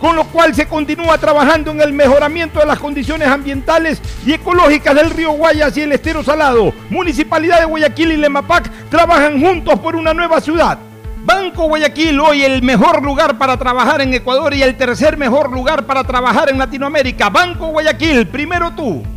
con lo cual se continúa trabajando en el mejoramiento de las condiciones ambientales y ecológicas del río Guayas y el estero salado. Municipalidad de Guayaquil y Lemapac trabajan juntos por una nueva ciudad. Banco Guayaquil, hoy el mejor lugar para trabajar en Ecuador y el tercer mejor lugar para trabajar en Latinoamérica. Banco Guayaquil, primero tú.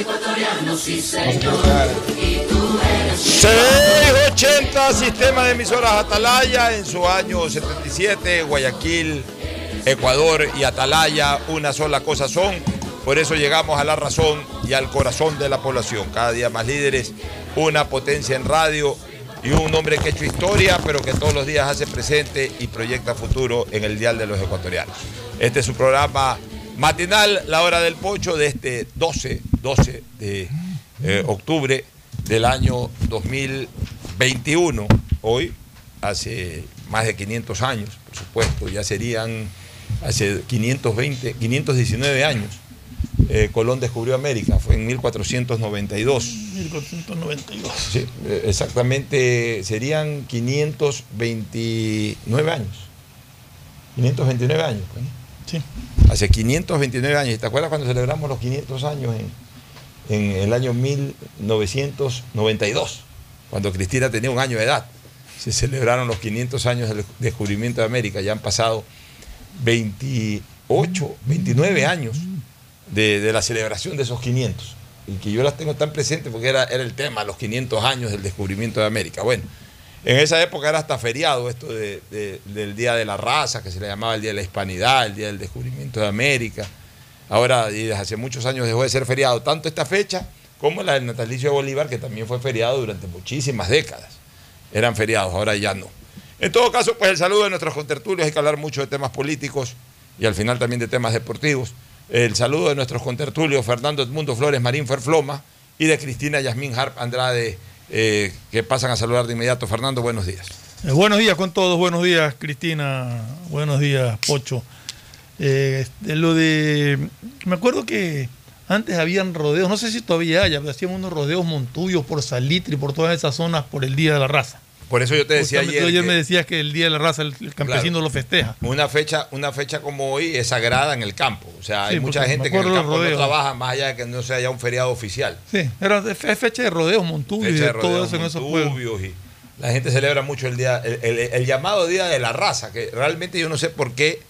ecuatoriano, sí señor. Y tú eres 680 Sistema de Emisoras Atalaya en su año 77, Guayaquil, Ecuador y Atalaya, una sola cosa son. Por eso llegamos a la razón y al corazón de la población. Cada día más líderes, una potencia en radio y un hombre que ha hecho historia, pero que todos los días hace presente y proyecta futuro en el Dial de los Ecuatorianos. Este es su programa matinal, La Hora del Pocho, de este 12, 12 de eh, octubre del año 2021. Hoy, hace más de 500 años, por supuesto, ya serían hace 520, 519 años. eh, Colón descubrió América, fue en 1492. 1492. Sí, eh, exactamente serían 529 años. 529 años. ¿no? Sí. Hace 529 años. ¿Te acuerdas cuando celebramos los 500 años en, en el año 1992? Cuando Cristina tenía un año de edad. Se celebraron los 500 años del descubrimiento de América. Ya han pasado 28, 29 años de, la celebración de esos 500. Y que yo las tengo tan presentes porque era, el tema, los 500 años del descubrimiento de América. Bueno, en esa época era hasta feriado esto de- de- del Día de la Raza, que se le llamaba el Día de la Hispanidad, el Día del Descubrimiento de América. Ahora, y desde hace muchos años dejó de ser feriado, tanto esta fecha como la del natalicio de Bolívar, que también fue feriado durante muchísimas décadas. Eran feriados, ahora ya no. En todo caso, pues el saludo de nuestros contertulios, hay que hablar mucho de temas políticos. y al final también de temas deportivos. El saludo de nuestros contertulios Fernando Edmundo Flores Marín Ferfloma y de Cristina Yasmín Harp Andrade, eh, que pasan a saludar de inmediato. Fernando, buenos días. Eh, buenos días con todos, buenos días Cristina, buenos días Pocho. Eh, lo de, me acuerdo que antes habían rodeos, no sé si todavía hay, pero hacían unos rodeos montuyos por Salitre y por todas esas zonas por el Día de la Raza. Por eso yo te decía Justamente ayer. ayer que me decías que el Día de la Raza el, el campesino lo festeja. Una fecha, una fecha como hoy es sagrada en el campo. O sea, hay mucha gente que en el campo no rodeos. trabaja más allá de que no sea ya un feriado oficial. Sí, era es fecha de rodeos montubios y Fecha de de todo rodeos eso en esos pueblos. montubios y la gente celebra mucho el día, el, el- el llamado Día de la Raza, que realmente yo no sé por qué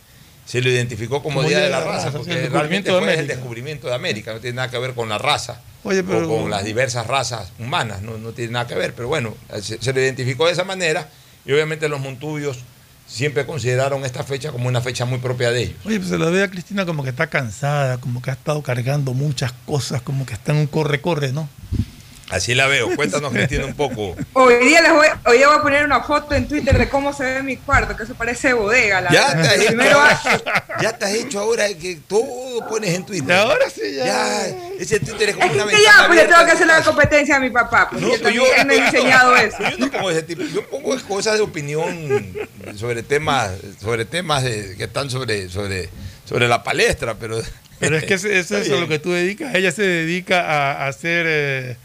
se lo identificó como, Día de la, Raza, porque el realmente de fue el descubrimiento de América, no tiene nada que ver con la raza Oye, pero- o con las diversas razas humanas, no, no tiene nada que ver, pero bueno, se, se lo identificó de esa manera y obviamente los montubios siempre consideraron esta fecha como una fecha muy propia de ellos. Oye, pues se la ve a Cristina como que está cansada, como que ha estado cargando muchas cosas, como que está en un corre-corre, ¿no? Así la veo, cuéntanos Cristina un poco. Hoy día, les voy, hoy día voy a poner una foto en Twitter de cómo se ve mi cuarto, que eso parece bodega. La Ya te, verdad. has hecho, Primero, ya te has hecho ahora que todo pones en Twitter. ahora sí, ya. ese Twitter es como es una que ya, pues le tengo que hacer la competencia a mi papá, pues No, yo también yo- me he enseñado eso. Yo no pongo ese tipo, yo pongo cosas de opinión sobre temas, sobre temas de- que están sobre, sobre, sobre la palestra, pero. Pero es que eso es a lo que tú dedicas. Ella se dedica a, a hacer eh,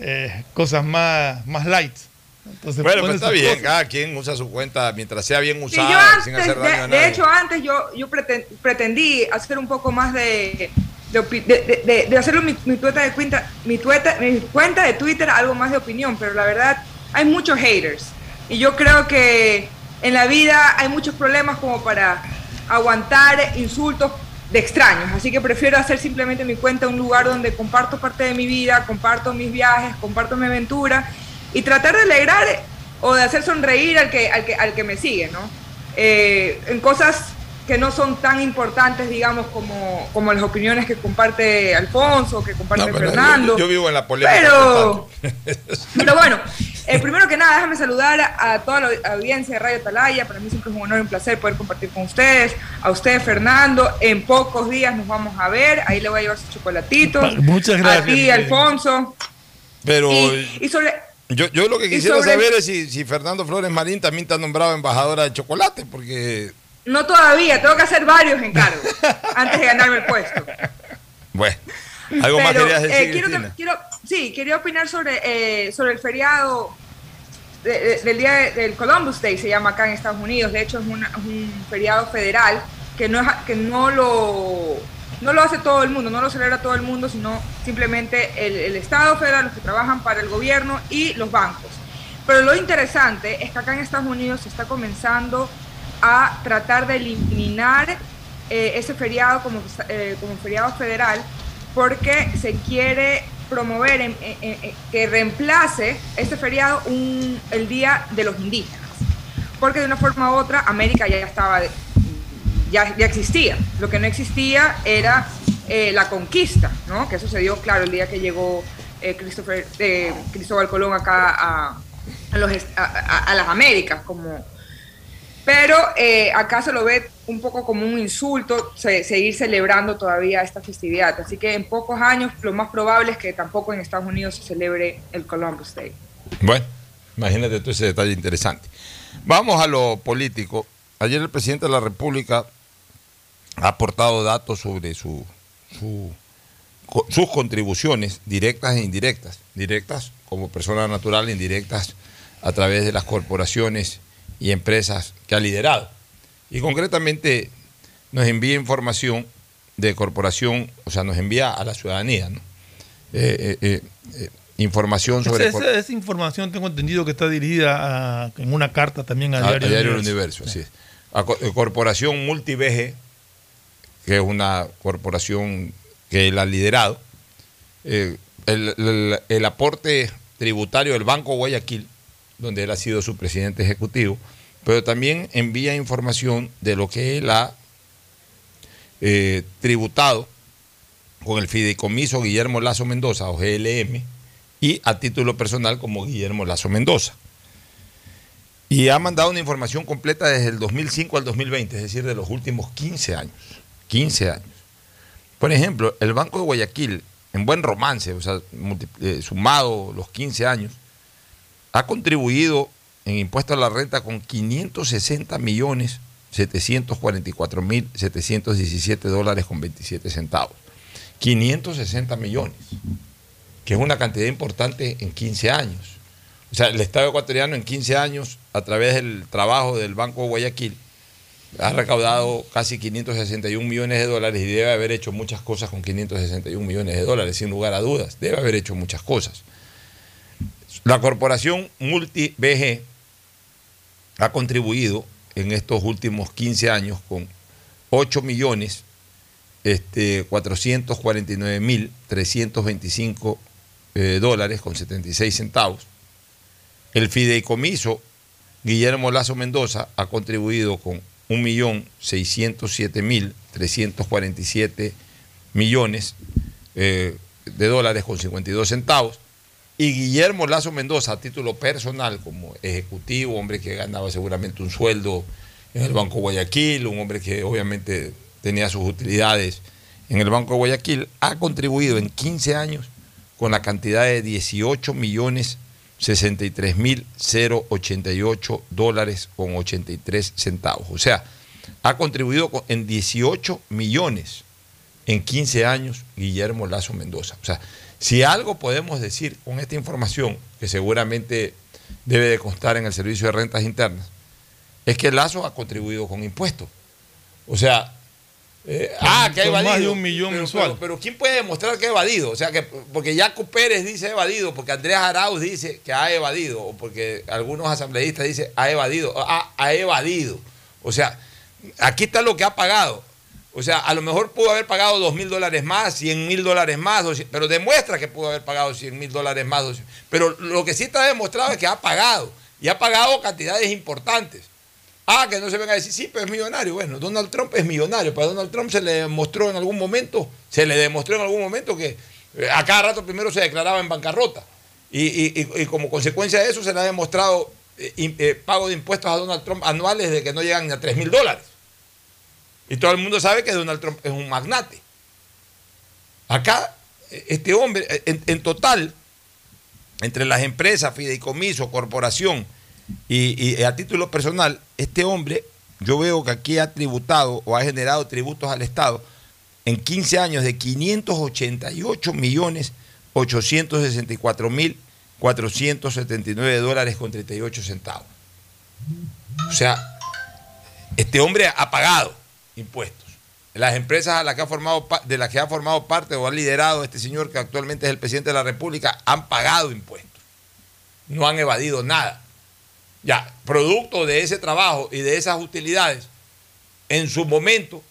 eh, cosas más, más light. Entonces, Bueno, pues está bien, cosas. cada quien usa su cuenta mientras sea bien Sí, usada, sin hacer daño a de, nadie. de hecho, antes yo, yo preten- pretendí hacer un poco más de, de, opi- de, de- de- de hacerlo mi, mi, tueta de cuenta, mi, tueta, mi cuenta de Twitter algo más de opinión, pero la verdad hay muchos haters. Y yo creo que en la vida hay muchos problemas como para aguantar insultos de extraños. Así que prefiero hacer simplemente mi cuenta un lugar donde comparto parte de mi vida, comparto mis viajes, comparto mi aventura y tratar de alegrar o de hacer sonreír al que, al que, al que me sigue, ¿no? Eh, en cosas que no son tan importantes, digamos, como, como las opiniones que comparte Alfonso, que comparte No, pero yo- Fernando. Yo, vivo en la polémica. Pero, pero bueno, eh, primero que nada, déjame saludar a, toda la audiencia de Radio Atalaya. Para mí siempre es un honor y un placer poder compartir con ustedes. A usted, Fernando, en pocos días nos vamos a ver. Ahí le voy a llevar sus chocolatitos. Muchas gracias, A ti. Alfonso. Pero Y, y sobre, yo, yo lo que quisiera sobre- saber es si, si Fernando Flores Marín también ha nombrado embajadora de chocolate, porque, no todavía, tengo que hacer varios encargos antes de ganarme el puesto. bueno, algo más Pero, querías decir, eh, quiero, que- quiero- sí, quería opinar sobre, eh, sobre el feriado de- de- del día de- del Columbus Day, se llama acá en Estados Unidos. De hecho, es, una- es un feriado federal que no, es, que no lo no lo hace todo el mundo, no lo celebra todo el mundo, sino simplemente el, el Estado federal, los que trabajan para el gobierno y los bancos. Pero lo interesante es que acá en Estados Unidos se está comenzando a tratar de eliminar eh, ese feriado como, eh, como feriado federal porque se quiere promover en- que reemplace este feriado un- el Día de los Indígenas. Porque de una forma u otra América ya estaba, ya, ya existía. Lo que no existía era eh, la conquista, ¿no? Que sucedió, claro, el día que llegó Christopher, Cristóbal Colón acá a, los a las Américas, como, pero eh, acá se lo ve un poco como un insulto se- seguir celebrando todavía esta festividad. Así que en pocos años lo más probable es que tampoco en Estados Unidos se celebre el Columbus Day. Bueno, imagínate tú ese detalle interesante. Vamos a lo político. Ayer el presidente de la República ha aportado datos sobre su, sus contribuciones directas e indirectas. Directas como persona natural, indirectas a través de las corporaciones y empresas que ha liderado. Y concretamente nos envía información de corporación, o sea, nos envía a la ciudadanía, ¿no? Eh, eh, eh, información sobre... Esa, esa- esa información tengo entendido que está dirigida a- en una carta también a A- a Diario, Diario Universo. Universo, así es. A Co- Corporación Multiveje, que es una corporación que él ha liderado. El, el- el aporte tributario del Banco Guayaquil, donde él ha sido su presidente ejecutivo, pero también envía información de lo que él ha eh, tributado con el fideicomiso Guillermo Lazo Mendoza, o GLM, y a título personal como Guillermo Lazo Mendoza. Y ha mandado una información completa desde el 2005 al 2020, es decir, de los últimos 15 años. 15 años. Por ejemplo, el Banco de Guayaquil, en buen romance, o sea, eh, sumado los 15 años, ha contribuido en impuestos a la renta con 560 millones 744 mil 717 dólares con 27 centavos. 560 millones, que es una cantidad importante en 15 años. O sea, el Estado ecuatoriano en 15 años, a través del trabajo del Banco de Guayaquil, ha recaudado casi 561 millones de dólares y debe haber hecho muchas cosas con 561 millones de dólares, sin lugar a dudas. Debe haber hecho muchas cosas. La corporación Multi BG ha contribuido en estos últimos 15 años con 8 millones este, 449 mil 325 eh, dólares con 76 centavos. El fideicomiso Guillermo Lazo Mendoza ha contribuido con 1.607.347 millones eh, de dólares con 52 centavos. Y Guillermo Lazo Mendoza, a título personal, como ejecutivo, hombre que ganaba seguramente un sueldo en el Banco Guayaquil, un hombre que obviamente tenía sus utilidades en el Banco de Guayaquil, ha contribuido en 15 años con la cantidad de 18 millones 63 mil 088 dólares con 83 centavos. O sea, ha contribuido con- en 18 millones en 15 años Guillermo Lazo Mendoza. O sea, si algo podemos decir con esta información, que seguramente debe de constar en el Servicio de Rentas Internas, es que Lazo ha contribuido con impuestos. O sea, eh, ah, que ha Son más evadido. de un millón pero, mensual. Pero, pero ¿quién puede demostrar que ha evadido? O sea, que porque Jaco Pérez dice evadido, porque Andrés Arauz dice que ha evadido, o porque algunos asambleístas dicen ha evadido, ha, ha evadido. O sea, aquí está lo que ha pagado. O sea, a lo mejor pudo haber pagado dos mil dólares más, 100 mil dólares más, 200, pero demuestra que pudo haber pagado 100 mil dólares más. 200. Pero lo que sí está demostrado es que ha pagado, y ha pagado cantidades importantes. Ah, que no se venga a decir, sí, pero es millonario. Bueno, Donald Trump es millonario. Para Donald Trump se le demostró en algún momento, se le demostró en algún momento que eh, a cada rato primero se declaraba en bancarrota. Y, y- y- como consecuencia de eso se le ha demostrado eh, eh, pago de impuestos a Donald Trump anuales de que no llegan ni a 3 mil dólares. Y todo el mundo sabe que Donald Trump es un magnate. Acá, eh, este hombre, eh, en, total, entre las empresas, fideicomiso, corporación y, y a título personal, este hombre, yo veo que aquí ha tributado o ha generado tributos al Estado en 15 años de 588 millones 864 mil 479 dólares con 38 centavos. O sea, este hombre ha pagado impuestos. Las empresas a las que ha formado, de las que ha formado parte o ha liderado este señor que actualmente es el presidente de la República han pagado impuestos. No han evadido nada. Ya, producto de ese trabajo y de esas utilidades, en su momento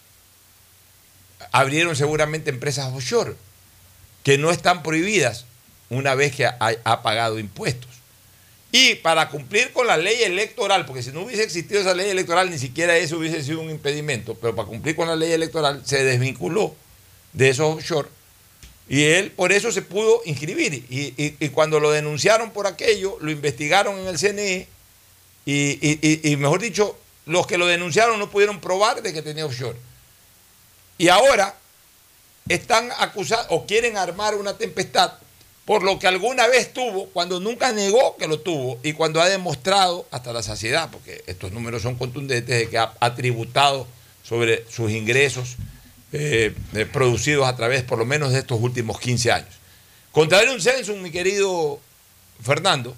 abrieron seguramente empresas offshore que no están prohibidas una vez que ha pagado impuestos. Y para cumplir con la ley electoral, porque si no hubiese existido esa ley electoral, ni siquiera eso hubiese sido un impedimento, pero para cumplir con la ley electoral se desvinculó de esos offshore y él por eso se pudo inscribir. Y, cuando lo denunciaron por aquello, lo investigaron en el CNE y- y, mejor dicho, los que lo denunciaron no pudieron probar de que tenía offshore. Y ahora están acusados o quieren armar una tempestad por lo que alguna vez tuvo, cuando nunca negó que lo tuvo y cuando ha demostrado hasta la saciedad, porque estos números son contundentes de que ha, ha tributado sobre sus ingresos eh, eh, producidos a través por lo menos de estos últimos 15 años. Contrario un censo, mi querido Fernando,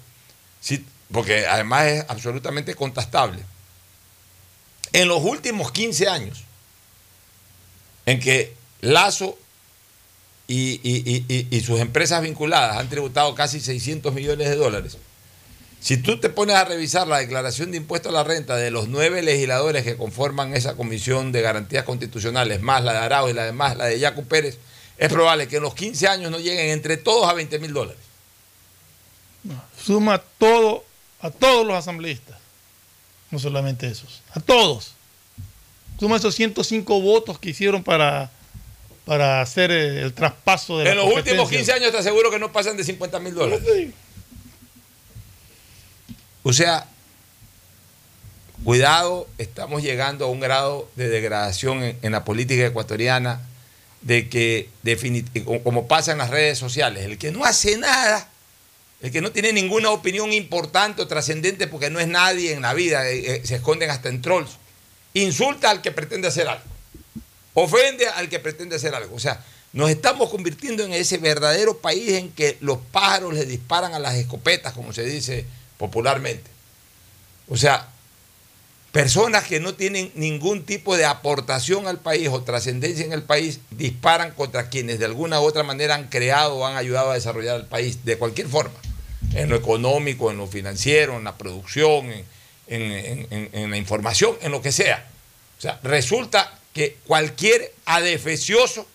si- porque además es absolutamente contestable, en los últimos 15 años en que Lazo y, sus empresas vinculadas han tributado casi 600 millones de dólares. Si tú te pones a revisar la declaración de impuesto a la renta de los nueve legisladores que conforman esa comisión de garantías constitucionales, más la de Arau y la demás, la de Yacu Pérez, es probable que en los 15 años no lleguen entre todos a 20 mil dólares. Suma todo, a todos los asambleístas. No solamente esos. A todos. Suma esos 105 votos que hicieron para, para hacer eh, el traspaso de En la los últimos competencia. 15 años te aseguro que no pasan de 50 mil dólares. O sea, cuidado, estamos llegando a un grado de degradación en, en la política ecuatoriana de que, definit- como- pasa en las redes sociales, el que no hace nada, el que no tiene ninguna opinión importante o trascendente porque no es nadie en la vida, eh, eh, se esconden hasta en trolls, insulta al que pretende hacer algo, ofende al que pretende hacer algo. O sea, nos estamos convirtiendo en ese verdadero país en que los pájaros le disparan a las escopetas, como se dice popularmente. O sea, personas que no tienen ningún tipo de aportación al país o trascendencia en el país disparan contra quienes de alguna u otra manera han creado o han ayudado a desarrollar el país de cualquier forma, en lo económico, en lo financiero, en la producción, en, en- la información, en lo que sea. O sea, resulta que cualquier adefesioso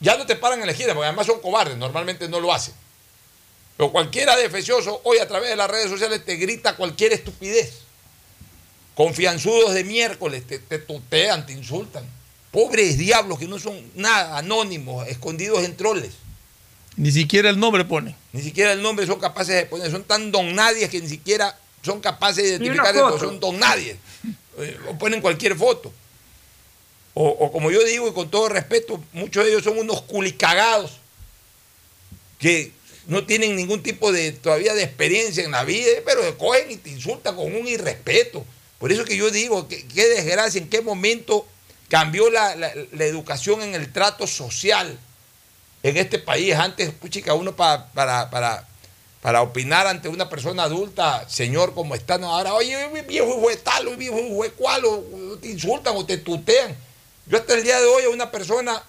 ya no te paran en la esquina, porque además son cobardes, normalmente no lo hacen. Pero cualquier adefesioso hoy a través de las redes sociales te grita cualquier estupidez. Confianzudos de miércoles te, te tutean, te insultan. Pobres diablos que no son nada, anónimos, escondidos en troles. Ni siquiera el nombre pone. Ni siquiera el nombre son capaces de poner. Son tan don nadies que ni siquiera son capaces de Ni una identificar son don nadies. Eh, O ponen cualquier foto. O, como yo digo, y con todo respeto, muchos de ellos son unos culicagados que no tienen ningún tipo de todavía de experiencia en la vida, pero cogen y te insultan con un irrespeto. Por eso que yo digo, qué desgracia, en qué momento cambió la, la- educación en el trato social en este país. Antes, puchica, uno pa- para, para, para opinar ante una persona adulta, señor, como está, no, ahora, oye, viejo de tal, viejo de cual, o te insultan o te tutean. Yo hasta el día de hoy a una persona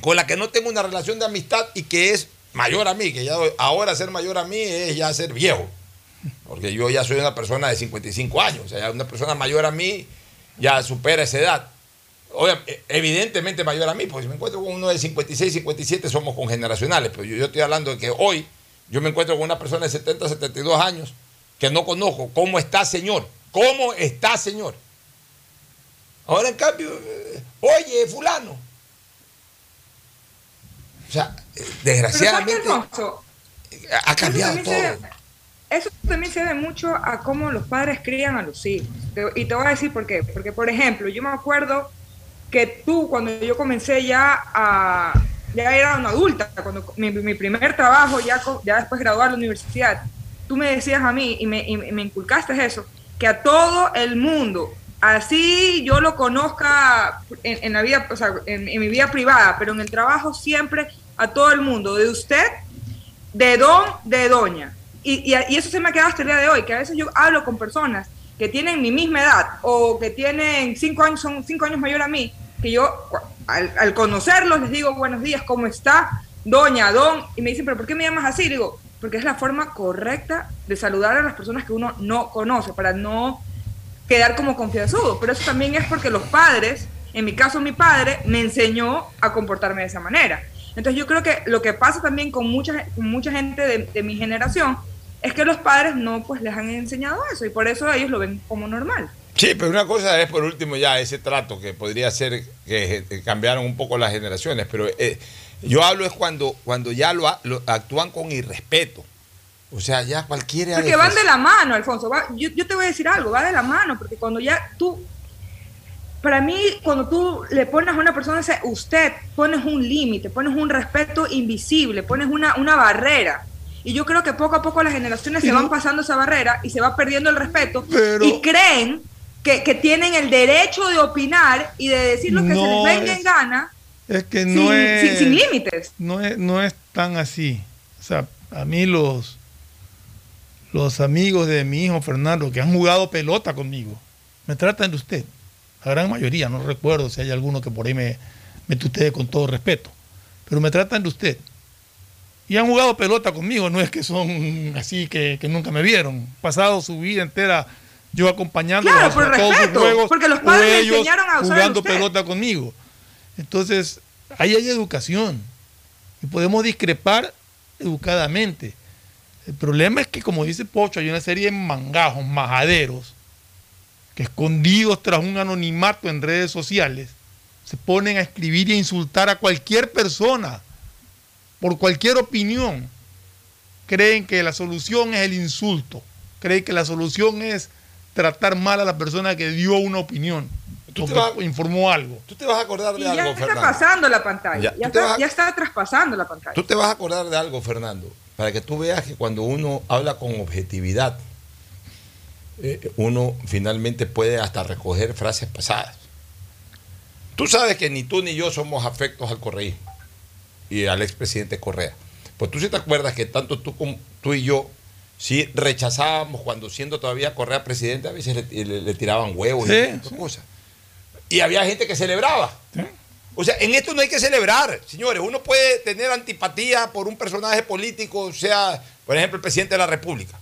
con la que no tengo una relación de amistad y que es mayor a mí, que ya ahora ser mayor a mí es ya ser viejo. Porque yo ya soy una persona de 55 años, o sea, una persona mayor a mí ya supera esa edad. Obvia- e- evidentemente mayor a mí, porque si me encuentro con uno de 56, 57 somos congeneracionales, pero yo, yo estoy hablando de que hoy yo me encuentro con una persona de 70, 72 años que no conozco. ¿Cómo está, señor? ¿Cómo está, señor? Ahora, en cambio, eh, oye, fulano. O sea, eh, Pero ¿sabes qué, desgraciadamente ha cambiado Eso todo. Eso también se debe mucho a cómo los padres crían a los hijos. Y te voy a decir por qué. Porque, por ejemplo, yo me acuerdo que tú, cuando yo comencé ya a. Ya era una adulta, cuando mi, mi primer trabajo, ya, ya después de graduar de la universidad, tú me decías a mí y me, y me inculcaste eso, que a todo el mundo, así yo lo conozca en, la vida, o sea, en, mi vida privada, pero en el trabajo siempre a todo el mundo, de usted de don, de doña. Y, y, eso se me ha quedado hasta el día de hoy, que a veces yo hablo con personas que tienen mi misma edad o que tienen cinco años, son cinco años mayor a mí, que yo al conocerlos les digo buenos días, ¿cómo está? Doña, don, y me dicen, pero ¿por qué me llamas así? digo, porque es la forma correcta de saludar a las personas que uno no conoce, para no quedar como confianzudo. Pero eso también es porque los padres, en mi caso mi padre, me enseñó a comportarme de esa manera. Entonces yo creo que lo que pasa también con mucha, con mucha gente de, mi generación es que los padres no pues les han enseñado eso y por eso ellos lo ven como normal. Sí, pero una cosa es por último ya ese trato que podría ser que eh, cambiaron un poco las generaciones, pero eh, yo hablo es cuando, cuando ya lo, lo actúan con irrespeto. O sea, ya cualquiera... Porque van de la mano, Alfonso. va- yo, yo te voy a decir algo, va de la mano, porque cuando ya tú, para mí, cuando tú le pones a una persona ese usted, pones un límite, pones un respeto invisible, pones una, una barrera. Y yo creo que poco a poco las generaciones se van pasando esa barrera y se va perdiendo el respeto Pero- y creen que, que tienen el derecho de opinar y de decir lo que se les venga es- en gana Es que no sin, es. sin- sin límites. No es, no es tan así. O sea, a mí los, los amigos de mi hijo Fernando que han jugado pelota conmigo, me tratan de usted. La gran mayoría, no recuerdo si hay alguno que por ahí me, me tutee con todo respeto, pero me tratan de usted. Y han jugado pelota conmigo, no es que son así que, que nunca me vieron. Pasado su vida entera yo acompañándolos Claro, a por todos sus respeto, juegos, porque los padres ellos enseñaron a usar jugando pelota conmigo. Entonces, ahí hay educación. Y podemos discrepar educadamente. El problema es que, como dice Pocho, hay una serie de mangajos, majaderos, que escondidos tras un anonimato en redes sociales, se ponen a escribir y a insultar a cualquier persona por cualquier opinión. Creen que la solución es el insulto. Creen que la solución es tratar mal a la persona que dio una opinión. Tú te vas- informó algo. Tú te vas a acordar de Y ya algo, está Fernando. pasando la pantalla. Ya, está, vas ya está traspasando la pantalla. Tú te vas a acordar de algo, Fernando, para que tú veas que cuando uno habla con objetividad, eh, uno finalmente puede hasta recoger frases pasadas. Tú sabes que ni tú ni yo somos afectos al correísmo y al expresidente Correa. Pues tú sí te acuerdas que tanto tú como tú y yo sí rechazábamos cuando siendo todavía Correa presidente, a veces le, le- le tiraban huevos Sí, y otras cosas. Y había gente que celebraba. O sea, en esto no hay que celebrar, señores. Uno puede tener antipatía por un personaje político, sea, por ejemplo, el presidente de la República.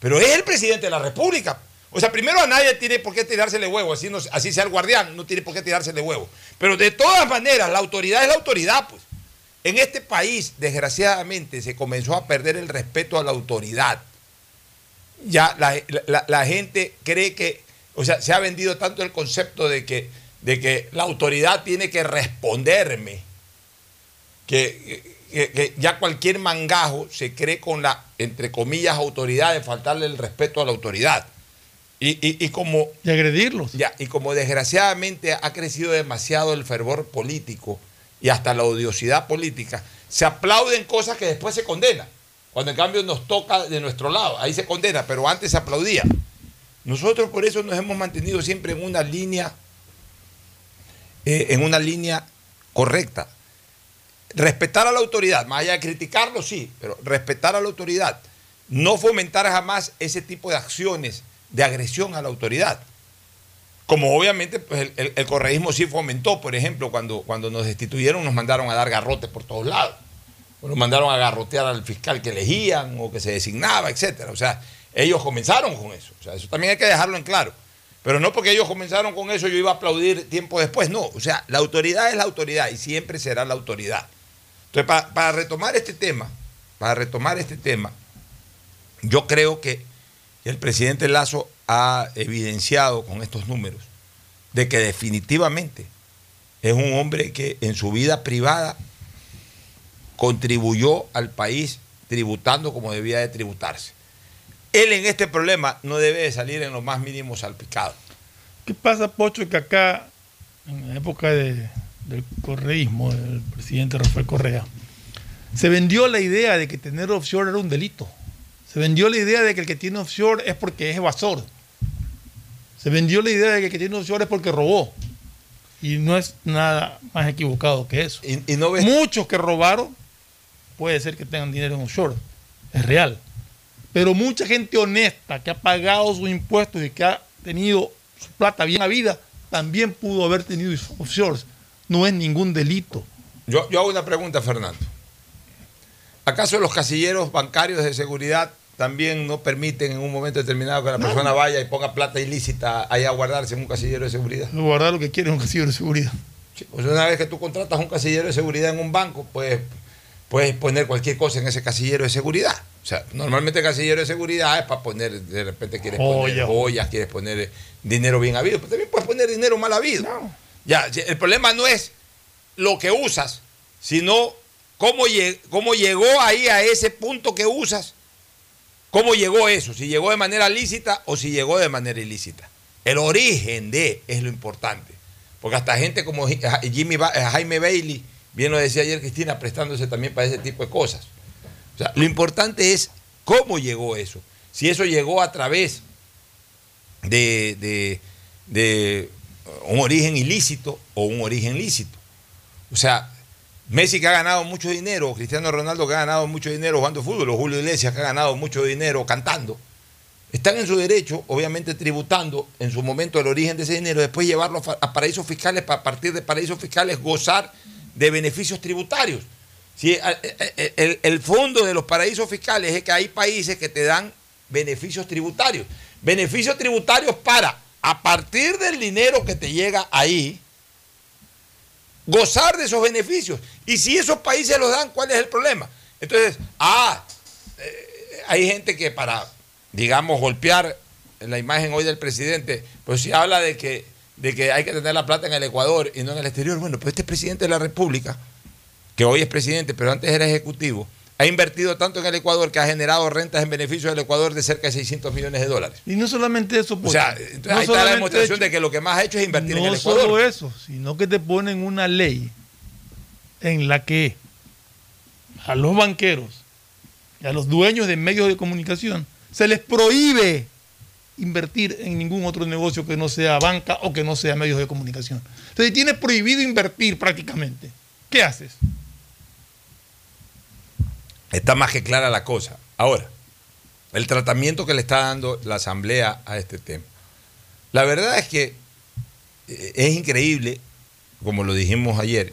Pero es el presidente de la República. O sea, primero a nadie tiene por qué tirársele huevo, así, no- así sea el guardián, no tiene por qué tirársele huevo. Pero de todas maneras, la autoridad es la autoridad, pues. En este país, desgraciadamente, se comenzó a perder el respeto a la autoridad. Ya la- la gente cree que, o sea, se ha vendido tanto el concepto de que, de que la autoridad tiene que responderme, que, que- que ya cualquier mangajo se cree con la, entre comillas, autoridad de faltarle el respeto a la autoridad. Y, y- y como Y agredirlos. ya, y como desgraciadamente ha crecido demasiado el fervor político y hasta la odiosidad política, se aplauden cosas que después se condenan. Cuando en cambio nos toca de nuestro lado, ahí se condena, pero antes se aplaudía. Nosotros por eso nos hemos mantenido siempre en una línea, eh, en una línea correcta. Respetar a la autoridad, más allá de criticarlo, sí, pero respetar a la autoridad. No fomentar jamás ese tipo de acciones de agresión a la autoridad. Como obviamente pues, el, correísmo sí fomentó, por ejemplo, cuando, cuando nos destituyeron nos mandaron a dar garrotes por todos lados. O nos mandaron a garrotear al fiscal que elegían o que se designaba, etcétera. O sea, ellos comenzaron con eso. O sea, eso también hay que dejarlo en claro. Pero no porque ellos comenzaron con eso yo iba a aplaudir tiempo después. No, o sea, la autoridad es la autoridad y siempre será la autoridad. Entonces, pa- para retomar este tema, para retomar este tema, yo creo que el presidente Lazo ha evidenciado con estos números de que definitivamente es un hombre que en su vida privada contribuyó al país tributando como debía de tributarse. Él en este problema no debe de salir en lo más mínimo salpicado. ¿Qué pasa, Pocho? Que acá, en la época de- del correísmo, del presidente Rafael Correa, se vendió la idea de que tener offshore era un delito. Se vendió la idea de que el que tiene offshore es porque es evasor. Se vendió la idea de que el que tiene offshore es porque robó. Y no es nada más equivocado que eso. Y, y no ves- Muchos que robaron, puede ser que tengan dinero en offshore. Es real. Pero mucha gente honesta que ha pagado sus impuestos y que ha tenido su plata bien a vida, también pudo haber tenido offshores. No es ningún delito. Yo, yo hago una pregunta, Fernando. ¿Acaso los casilleros bancarios de seguridad también no permiten en un momento determinado que la persona vaya y ponga plata ilícita ahí a guardarse en un casillero de seguridad? Guardar lo que quiere un casillero de seguridad. Sí, pues una vez que tú contratas un casillero de seguridad en un banco, pues puedes poner cualquier cosa en ese casillero de seguridad. O sea, normalmente el casillero de seguridad es para poner, de repente quieres poner Joya. joyas, quieres poner dinero bien habido, pero también puedes poner dinero mal habido. Ya, el problema no es lo que usas, sino cómo, lle- cómo llegó ahí a ese punto que usas, cómo llegó eso, si llegó de manera lícita o si llegó de manera ilícita. El origen de es lo importante. Porque hasta gente como Ji- Jimmy Ba- eh, Jaime Bailey, bien lo decía ayer Cristina, prestándose también para ese tipo de cosas. Lo importante es cómo llegó eso. Si eso llegó a través de, un origen ilícito o un origen lícito. O sea, Messi que ha ganado mucho dinero, Cristiano Ronaldo que ha ganado mucho dinero jugando fútbol, o Julio Iglesias que ha ganado mucho dinero cantando, están en su derecho, obviamente tributando en su momento el origen de ese dinero, después llevarlo a paraísos fiscales para partir de paraísos fiscales gozar de beneficios tributarios. El- el fondo de los paraísos fiscales es que hay países que te dan beneficios tributarios. Beneficios tributarios para, a partir del dinero que te llega ahí, gozar de esos beneficios. Y si esos países los dan, ¿cuál es el problema? Entonces, ah, eh, hay gente que para, digamos, golpear la imagen hoy del presidente, pues si habla de que, de que hay que tener la plata en el Ecuador y no en el exterior. Bueno, pues este presidente de la República, que hoy es presidente, pero antes era ejecutivo, ha invertido tanto en el Ecuador que ha generado rentas en beneficio del Ecuador de cerca de 600 millones de dólares. Y no solamente eso, O Pocho. sea, No ahí está la demostración hecho- de que lo que más ha hecho es invertir en no el Ecuador. solo eso, sino que te ponen una ley en la que a los banqueros y a los dueños de medios de comunicación se les prohíbe invertir en ningún otro negocio que no sea banca o que no sea medios de comunicación. Entonces, tienes prohibido invertir prácticamente, ¿qué haces? Está más que clara la cosa. Ahora, el tratamiento que le está dando la Asamblea a este tema. La verdad es que eh, es increíble, como lo dijimos ayer,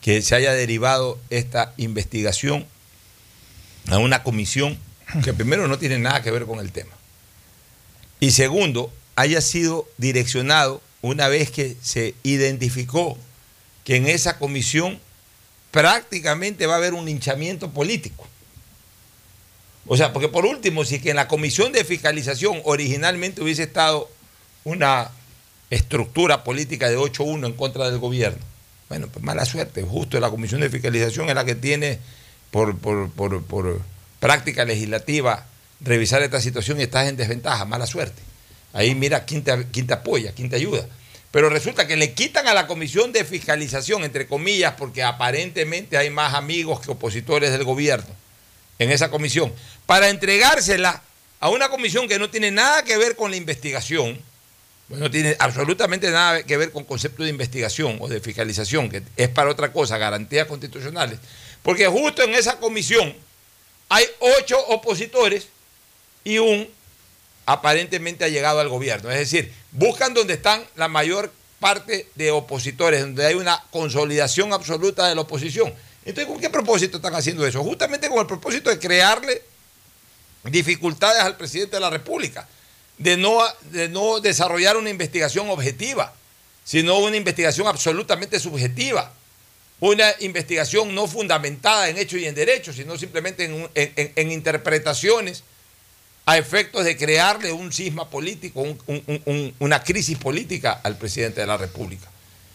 que se haya derivado esta investigación a una comisión que primero no tiene nada que ver con el tema. Y segundo, haya sido direccionado una vez que se identificó que en esa comisión prácticamente va a haber un linchamiento político. O sea, porque por último, si que en la comisión de fiscalización originalmente hubiese estado una estructura política de 8-1 en contra del gobierno, bueno, pues mala suerte. Justo la comisión de fiscalización es la que tiene por, por, por, por práctica legislativa revisar esta situación y estás en desventaja, mala suerte. Ahí mira quién te, apoya, quién te ayuda. Pero resulta que le quitan a la comisión de fiscalización, entre comillas, porque aparentemente hay más amigos que opositores del gobierno en esa comisión, para entregársela a una comisión que no tiene nada que ver con la investigación, no tiene absolutamente nada que ver con concepto de investigación o de fiscalización, que es para otra cosa, garantías constitucionales, porque justo en esa comisión hay ocho opositores y un aparentemente ha llegado al gobierno. Es decir, buscan donde están la mayor parte de opositores, donde hay una consolidación absoluta de la oposición. Entonces, ¿con qué propósito están haciendo eso? Justamente con el propósito de crearle dificultades al presidente de la República, de no, de no desarrollar una investigación objetiva, sino una investigación absolutamente subjetiva, una investigación no fundamentada en hechos y en derechos, sino simplemente en, en interpretaciones a efectos de crearle un cisma político, un- un- un- una crisis política al presidente de la República.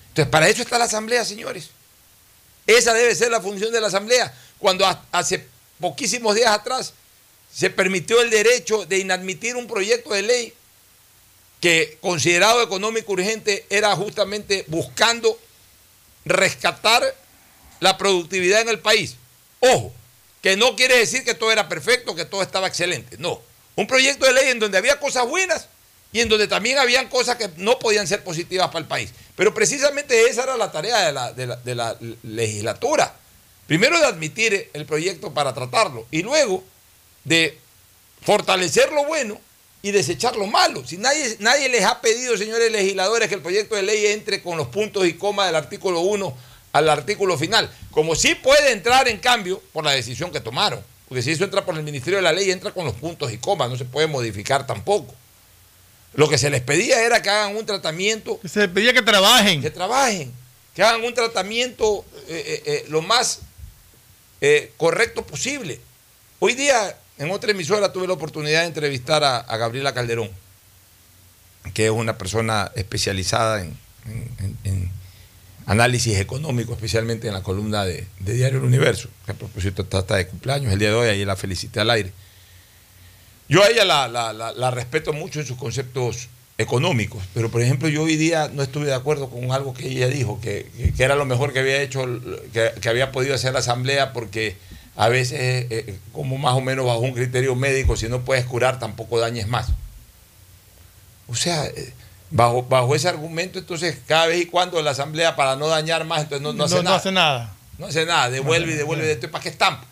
Entonces, para eso está la Asamblea, señores. Esa debe ser la función de la Asamblea. Cuando ha- hace poquísimos días atrás se permitió el derecho de inadmitir un proyecto de ley que considerado económico urgente era justamente buscando rescatar la productividad en el país. Ojo, que no quiere decir que todo era perfecto, que todo estaba excelente. No. Un proyecto de ley en donde había cosas buenas y en donde también habían cosas que no podían ser positivas para el país. Pero precisamente esa era la tarea de la, legislatura. Primero de admitir el proyecto para tratarlo y luego de fortalecer lo bueno y desechar lo malo. Si nadie, nadie les ha pedido, señores legisladores, que el proyecto de ley entre con los puntos y comas del artículo 1 al artículo final. Como sí puede entrar, en cambio, por la decisión que tomaron. Porque si eso entra por el Ministerio de la Ley, entra con los puntos y comas, no se puede modificar tampoco. Lo que se les pedía era que hagan un tratamiento. Se les pedía que trabajen. Que trabajen. Que hagan un tratamiento eh, eh, eh, lo más eh, correcto posible. Hoy día, en otra emisora, tuve la oportunidad de entrevistar a, a Gabriela Calderón, que es una persona especializada en, en- en- en análisis económico, especialmente en la columna de, de Diario El Universo, que a propósito está de cumpleaños el día de hoy, ahí la felicité al aire. Yo a ella la, la- la- respeto mucho en sus conceptos económicos, pero por ejemplo yo hoy día no estuve de acuerdo con algo que ella dijo, que, que- que era lo mejor que había hecho, que, que había podido hacer la Asamblea, porque a veces, eh, eh, como más o menos bajo un criterio médico, si no puedes curar, tampoco dañes más. O sea, eh, bajo, bajo ese argumento, entonces cada vez y cuando la Asamblea, para no dañar más, entonces no, no hace no nada. hace nada. No hace nada, devuelve y devuelve. Entonces, ¿para qué estampa?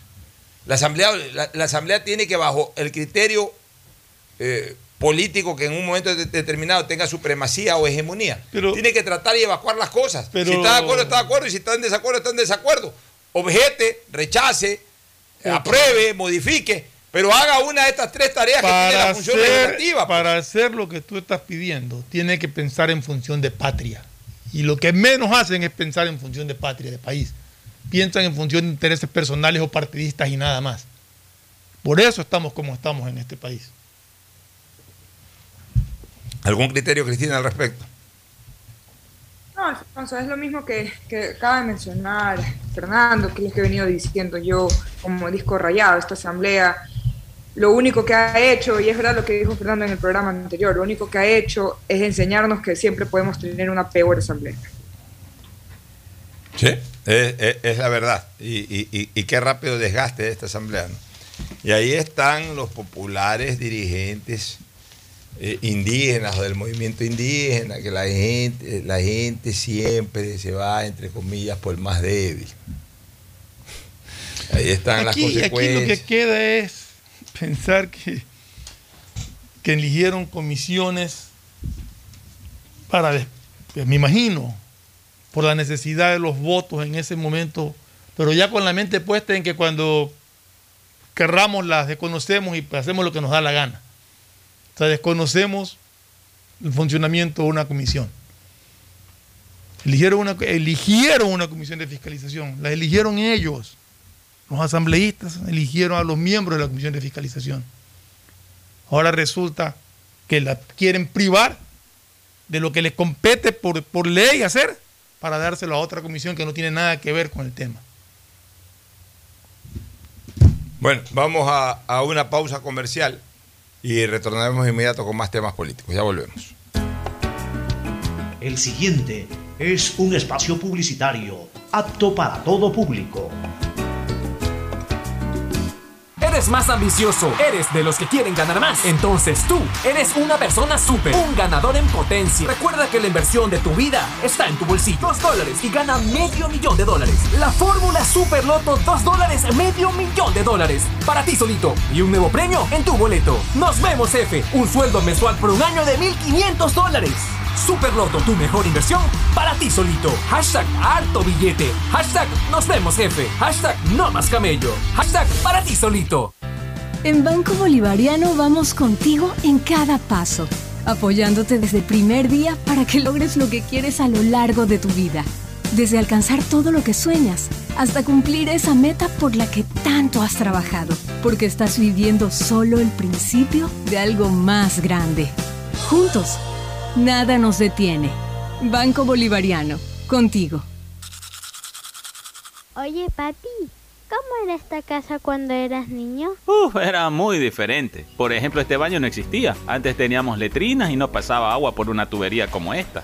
La asamblea, la, la asamblea tiene que, bajo el criterio eh, político que en un momento de- determinado tenga supremacía o hegemonía, tiene que tratar y evacuar las cosas. Pero- si está de acuerdo, está de acuerdo, y si está en desacuerdo, está en desacuerdo. Objete, rechace, apruebe, modifique, pero haga una de estas tres tareas que tiene la función hacer, legislativa. pues. para hacer lo que tú estás pidiendo, tiene que pensar en función de patria. Y lo que menos hacen es pensar en función de patria, de país. Piensan en función de intereses personales o partidistas y nada más. Por eso estamos como estamos en este país. ¿Algún criterio, Cristina, al respecto? No, Alfonso, es lo mismo que, que acaba de mencionar Fernando, que es lo que he venido diciendo yo como disco rayado, esta asamblea. Lo único que ha hecho, y es verdad lo que dijo Fernando en el programa anterior, lo único que ha hecho es enseñarnos que siempre podemos tener una peor asamblea. Sí, es, es- es la verdad. Y, y- y- y qué rápido desgaste de esta asamblea. ¿no? Y ahí están los populares dirigentes eh, indígenas o del movimiento indígena, que la gente, la gente siempre se va, entre comillas, por el más débil. Ahí están Aquí, las aquí lo que consecuencias. queda es pensar que, eligieron comisiones para, pues, me imagino, por la necesidad de los votos en ese momento, pero ya con la mente puesta en que cuando querramos las desconocemos y hacemos lo que nos da la gana. O sea, desconocemos el funcionamiento de una comisión. Eligieron una, eligieron una comisión de fiscalización, la eligieron ellos. Los asambleístas eligieron a los miembros de la comisión de fiscalización. Ahora resulta que la quieren privar de lo que les compete por, por ley hacer para dárselo a otra comisión que no tiene nada que ver con el tema. Bueno, vamos a, a una pausa comercial y retornaremos de inmediato con más temas políticos. Ya volvemos. El siguiente es un espacio publicitario apto para todo público. Eres más ambicioso, eres de los que quieren ganar más. Entonces tú eres una persona súper, un ganador en potencia. Recuerda que la inversión de tu vida está en tu bolsillo. Dos dólares y gana medio millón de dólares. La fórmula Super Loto, dos dólares, medio millón de dólares. Para ti solito. Y un nuevo premio en tu boleto. Nos vemos, F. Un sueldo mensual por un año de 1.500 dólares. Super Loto, tu mejor inversión para ti solito. Hashtag harto billete. Hashtag nos vemos, jefe. Hashtag no más camello. Hashtag para ti solito. En Banco Bolivariano vamos contigo en cada paso, apoyándote desde el primer día para que logres lo que quieres a lo largo de tu vida. Desde alcanzar todo lo que sueñas hasta cumplir esa meta por la que tanto has trabajado, porque estás viviendo solo el principio de algo más grande. Juntos, nada nos detiene. Banco Bolivariano, contigo. Oye, papi, ¿cómo era esta casa cuando eras niño? Uf, era muy diferente. Por ejemplo, este baño no existía. Antes teníamos letrinas y no pasaba agua por una tubería como esta.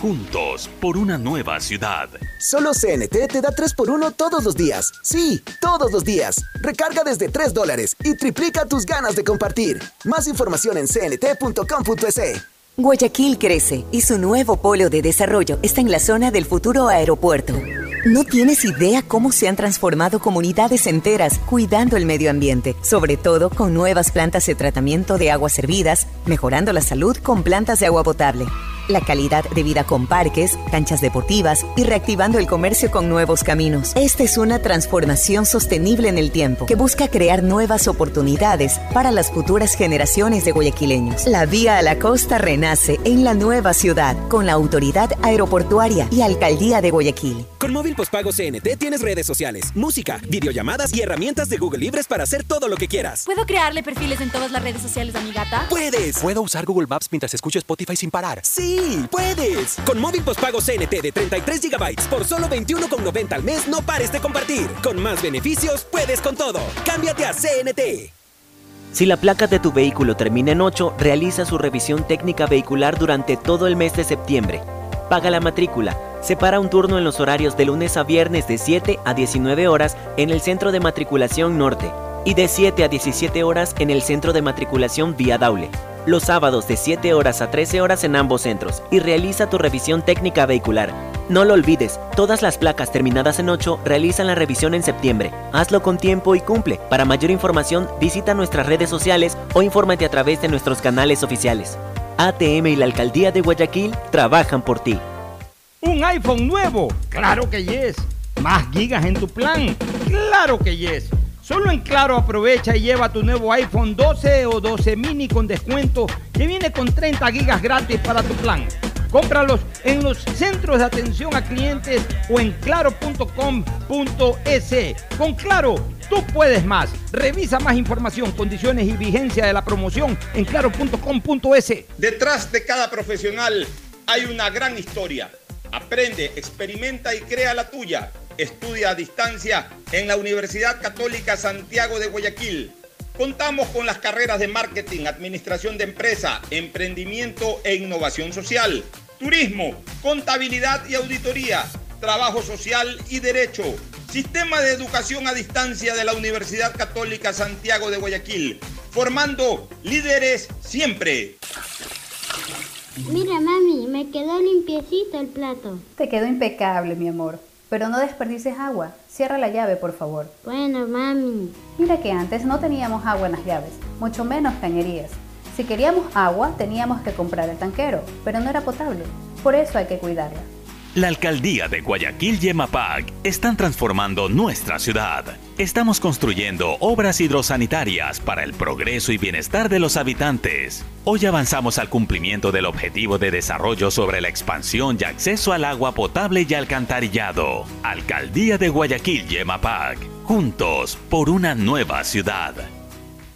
Juntos por una nueva ciudad. Solo CNT te da 3x1 todos los días. Sí, todos los días. Recarga desde 3 dólares y triplica tus ganas de compartir. Más información en cnt.com.es. Guayaquil crece y su nuevo polo de desarrollo está en la zona del futuro aeropuerto. No tienes idea cómo se han transformado comunidades enteras cuidando el medio ambiente, sobre todo con nuevas plantas de tratamiento de aguas servidas, mejorando la salud con plantas de agua potable, la calidad de vida con parques, canchas deportivas y reactivando el comercio con nuevos caminos. Esta es una transformación sostenible en el tiempo que busca crear nuevas oportunidades para las futuras generaciones de guayaquileños. La vía a la costa renace en la nueva ciudad con la autoridad aeroportuaria y alcaldía de Guayaquil. Con móvil postpago CNT tienes redes sociales, música, videollamadas y herramientas de Google Libres para hacer todo lo que quieras. ¿Puedo crearle perfiles en todas las redes sociales a mi gata? ¡Puedes! ¿Puedo usar Google Maps mientras escucho Spotify sin parar? ¡Sí! ¡Puedes! Con móvil postpago CNT de 33 GB por solo 21,90 al mes no pares de compartir. Con más beneficios, puedes con todo. Cámbiate a CNT. Si la placa de tu vehículo termina en 8, realiza su revisión técnica vehicular durante todo el mes de septiembre. Paga la matrícula. Separa un turno en los horarios de lunes a viernes de 7 a 19 horas en el Centro de Matriculación Norte y de 7 a 17 horas en el Centro de Matriculación Vía Daule. Los sábados de 7 horas a 13 horas en ambos centros y realiza tu revisión técnica vehicular. No lo olvides, todas las placas terminadas en 8 realizan la revisión en septiembre. Hazlo con tiempo y cumple. Para mayor información, visita nuestras redes sociales o infórmate a través de nuestros canales oficiales. ATM y la Alcaldía de Guayaquil trabajan por ti. ¿Un iPhone nuevo? Claro que yes. ¿Más gigas en tu plan? Claro que yes. Solo en Claro aprovecha y lleva tu nuevo iPhone 12 o 12 mini con descuento que viene con 30 gigas gratis para tu plan. Cómpralos en los centros de atención a clientes o en claro.com.es. Con Claro, tú puedes más. Revisa más información, condiciones y vigencia de la promoción en claro.com.es. Detrás de cada profesional hay una gran historia. Aprende, experimenta y crea la tuya. Estudia a distancia en la Universidad Católica Santiago de Guayaquil. Contamos con las carreras de marketing, administración de empresa, emprendimiento e innovación social, turismo, contabilidad y auditoría, trabajo social y derecho. Sistema de educación a distancia de la Universidad Católica Santiago de Guayaquil, formando líderes siempre. Mira, mami, me quedó limpiecito el plato. Te quedó impecable, mi amor. Pero no desperdices agua. Cierra la llave, por favor. Bueno, mami. Mira que antes no teníamos agua en las llaves, mucho menos cañerías. Si queríamos agua, teníamos que comprar el tanquero, pero no era potable. Por eso hay que cuidarla. La alcaldía de Guayaquil y EMAPAC están transformando nuestra ciudad. Estamos construyendo obras hidrosanitarias para el progreso y bienestar de los habitantes. Hoy avanzamos al cumplimiento del objetivo de desarrollo sobre la expansión y acceso al agua potable y alcantarillado. Alcaldía de Guayaquil y EMAPAC. Juntos por una nueva ciudad.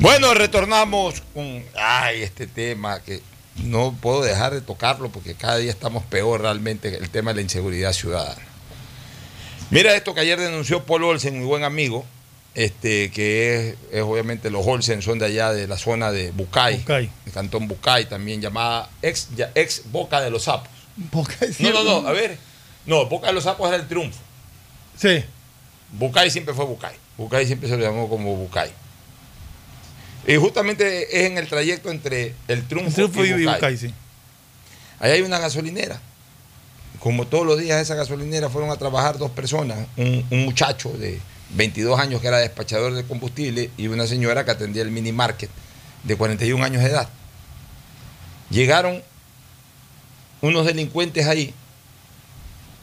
Bueno, retornamos con ay, este tema que no puedo dejar de tocarlo porque cada día estamos peor realmente, el tema de la inseguridad ciudadana. Mira esto que ayer denunció Paul Olsen, mi buen amigo, este, que es, es obviamente los Olsen son de allá de la zona de Bucay, Bucay. el cantón Bucay, también llamada ex, ya- ex Boca de los Sapos. Bucay, sí. No, no, no, a ver. No, Boca de los Sapos era el triunfo. Sí. Bucay siempre fue Bucay. Bucay siempre se lo llamó como Bucay. Y justamente es en el trayecto entre el triunfo, El triunfo y y Bucay. Bucay, sí. Ahí hay una gasolinera. Como todos los días esa gasolinera fueron a trabajar dos personas, un, un muchacho de 22 años que era despachador de combustible y una señora que atendía el mini market de 41 años de edad. Llegaron unos delincuentes ahí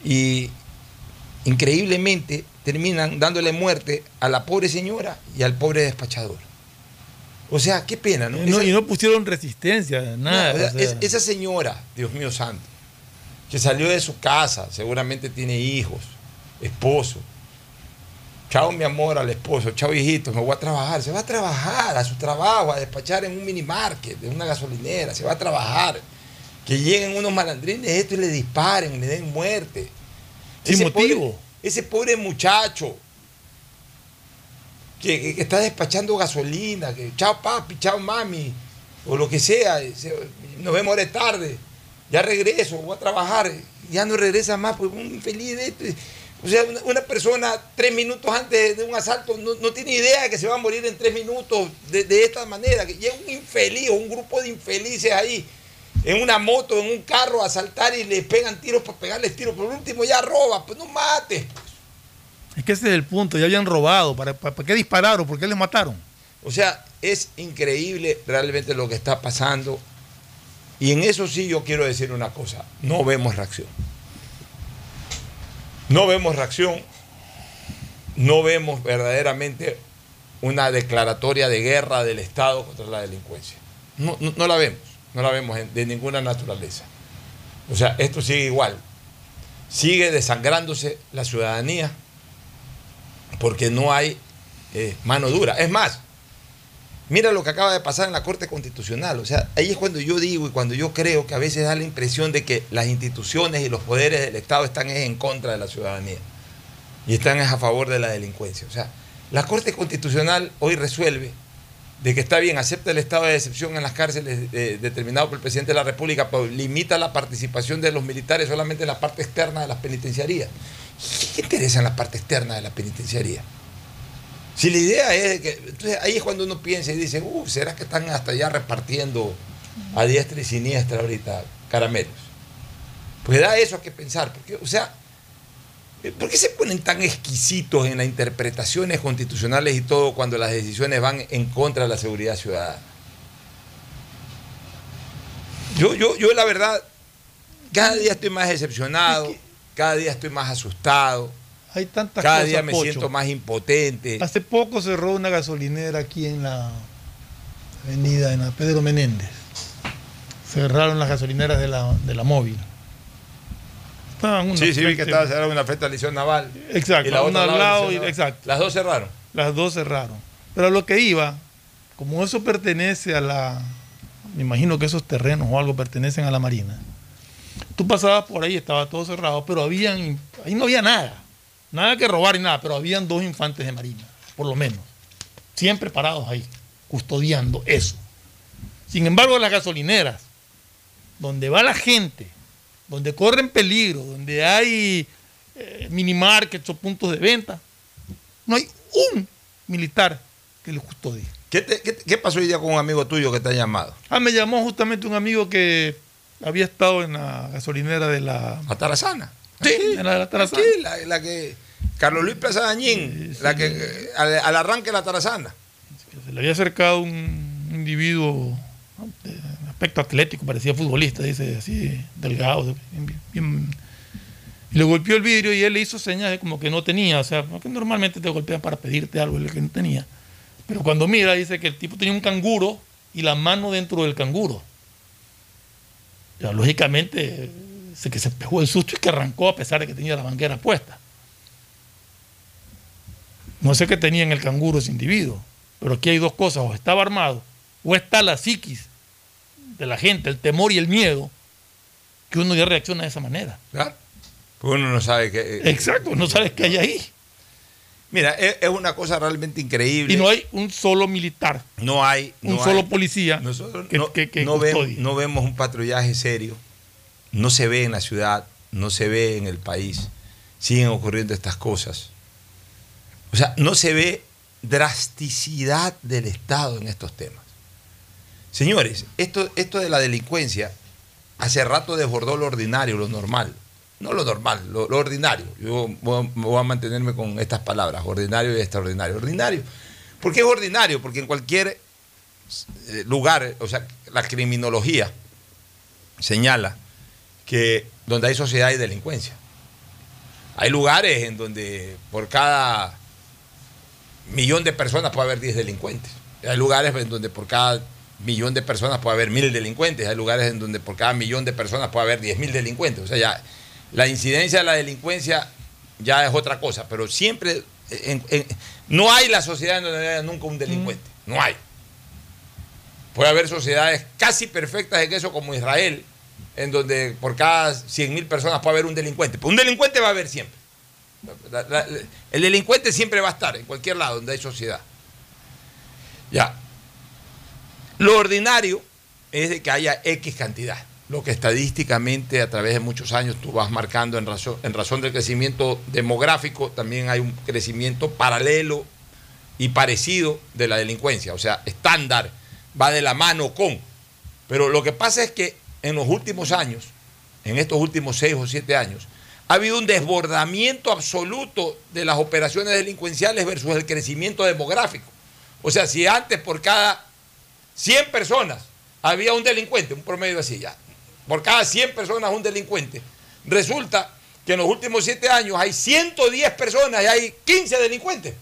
y increíblemente terminan dándole muerte a la pobre señora y al pobre despachador. O sea, qué pena, ¿no? No, Esa- y no pusieron resistencia, nada. no, o sea, o sea. es- esa señora, Dios mío santo, que salió de su casa, seguramente tiene hijos, esposo. Chao, mi amor, al esposo. Chao, hijito, me voy a trabajar. Se va a trabajar a su trabajo, a despachar en un mini market, en una gasolinera. Se va a trabajar. Que lleguen unos malandrines esto y le disparen, le den muerte. Sin Ese motivo. pobre- ese pobre muchacho que, que- está despachando gasolina, que chao papi, chao mami, o lo que sea, se- nos vemos ahora tarde, ya regreso, voy a trabajar, ya no regresa más, pues un infeliz de esto. O sea, una, persona tres minutos antes de un asalto no, no tiene idea de que se va a morir en tres minutos de, de esta manera, que llega un infeliz o un grupo de infelices ahí en una moto, en un carro a asaltar y le pegan tiros para pegarles tiros, por último ya roba, pues no mates. Es que ese es el punto, ya habían robado. ¿Para, qué dispararon? ¿Por qué les mataron? O sea, es increíble realmente lo que está pasando. Y en eso sí yo quiero decir una cosa, no vemos reacción. No vemos reacción, no vemos verdaderamente una declaratoria de guerra del Estado contra la delincuencia. No, no- la vemos, no la vemos de ninguna naturaleza. O sea, esto sigue igual. Sigue desangrándose la ciudadanía porque no hay eh, mano dura. Es más, mira lo que acaba de pasar en la Corte Constitucional. O sea, ahí es cuando yo digo y cuando yo creo que a veces da la impresión de que las instituciones y los poderes del Estado están en contra de la ciudadanía y están a favor de la delincuencia. O sea, la Corte Constitucional hoy resuelve de que está bien, acepta el estado de excepción en las cárceles eh, determinado por el presidente de la República, pero limita la participación de los militares solamente en la parte externa de las penitenciarías. ¿Qué interesa en la parte externa de la penitenciaría? Si la idea es que. Entonces ahí es cuando uno piensa y dice, uh, ¿será que están hasta allá repartiendo a diestra y siniestra ahorita caramelos? Pues da eso a que pensar, porque, o sea, ¿por qué se ponen tan exquisitos en las interpretaciones constitucionales y todo cuando las decisiones van en contra de la seguridad ciudadana? Yo, yo, yo la verdad, cada día estoy más decepcionado, cada día estoy más asustado. Hay tantas Cada cosas, día me Pocho. siento más impotente. Hace poco cerró una gasolinera aquí en la avenida, en la Pedro Menéndez. Cerraron las gasolineras de la, de la móvil. Estaban unas Sí, sí, vi que 20 estaba cerrada una frente a liceo naval. Exacto, Y la una otra al lado y- exacto. Las dos cerraron. Las dos cerraron. Pero a lo que iba, como eso pertenece a la. Me imagino que esos terrenos o algo pertenecen a la Marina. Tú pasabas por ahí, estaba todo cerrado, pero habían. Ahí no había nada. Nada que robar y nada, pero habían dos infantes de Marina, por lo menos. Siempre parados ahí, custodiando eso. Sin embargo, las gasolineras, donde va la gente, donde corren peligro, donde hay eh, mini markets o puntos de venta, no hay un militar que les custodie. ¿Qué, te- qué- qué pasó hoy día con un amigo tuyo que te ha llamado? Ah, me llamó justamente un amigo que había estado en la gasolinera de la... Atarazana. Sí, en la de la Tarazana. Sí, la, la que. Carlos Luis Plaza Dañín, la que al, al arranque de la Tarazana. Se le había acercado un individuo aspecto atlético, parecía futbolista, dice así, delgado, bien- bien- y le golpeó el vidrio y él le hizo señas de como que no tenía, o sea, porque normalmente te golpean para pedirte algo, el que no tenía. Pero cuando mira, dice que el tipo tenía un canguro y la mano dentro del canguro. Ya, lógicamente, se que se pegó el susto y que arrancó a pesar de que tenía la manguera puesta. No sé qué tenía en el canguro ese individuo, pero aquí hay dos cosas, o estaba armado, o está la psiquis de la gente, el temor y el miedo, que uno ya reacciona de esa manera. Claro. Pues uno no sabe qué. Exacto, no sabes qué hay ahí. Mira, es, es una cosa realmente increíble. Y no hay un solo militar, No hay. un solo hay- policía Nosotros que, no, que- que no, ve- custodie. no vemos un patrullaje serio. No se ve en la ciudad, no se ve en el país. Siguen ocurriendo estas cosas. O sea, no se ve drasticidad del Estado en estos temas. Señores, esto, esto de la delincuencia hace rato desbordó lo ordinario, lo normal. No lo normal, lo, ordinario. Yo voy a- voy a mantenerme con estas palabras, ordinario y extraordinario. Ordinario. ¿Por qué es ordinario? Porque en cualquier eh, lugar, o sea, la criminología señala que donde hay sociedad hay delincuencia. Hay lugares en donde por cada millón de personas puede haber 10 delincuentes. Hay lugares en donde por cada millón de personas puede haber mil delincuentes. Hay lugares en donde por cada millón de personas puede haber 10 mil delincuentes. O sea, ya la incidencia de la delincuencia ya es otra cosa, pero siempre en- en- no hay la sociedad en donde haya nunca un delincuente. No hay. Puede haber sociedades casi perfectas en eso como Israel, en donde por cada 100 mil personas puede haber un delincuente. Pero un delincuente va a haber siempre. La- la- la- el delincuente siempre va a estar en cualquier lado donde hay sociedad. Ya. Lo ordinario es de que haya X cantidad. Lo que estadísticamente a través de muchos años tú vas marcando en razón, en razón del crecimiento demográfico, también hay un crecimiento paralelo y parecido de la delincuencia. O sea, estándar, va de la mano con. Pero lo que pasa es que en los últimos años, en estos últimos seis o siete años, ha habido un desbordamiento absoluto de las operaciones delincuenciales versus el crecimiento demográfico. O sea, si antes por cada 100 personas había un delincuente, un promedio así ya, por cada 100 personas un delincuente, resulta que en los últimos 7 años hay 110 personas y hay 15 delincuentes.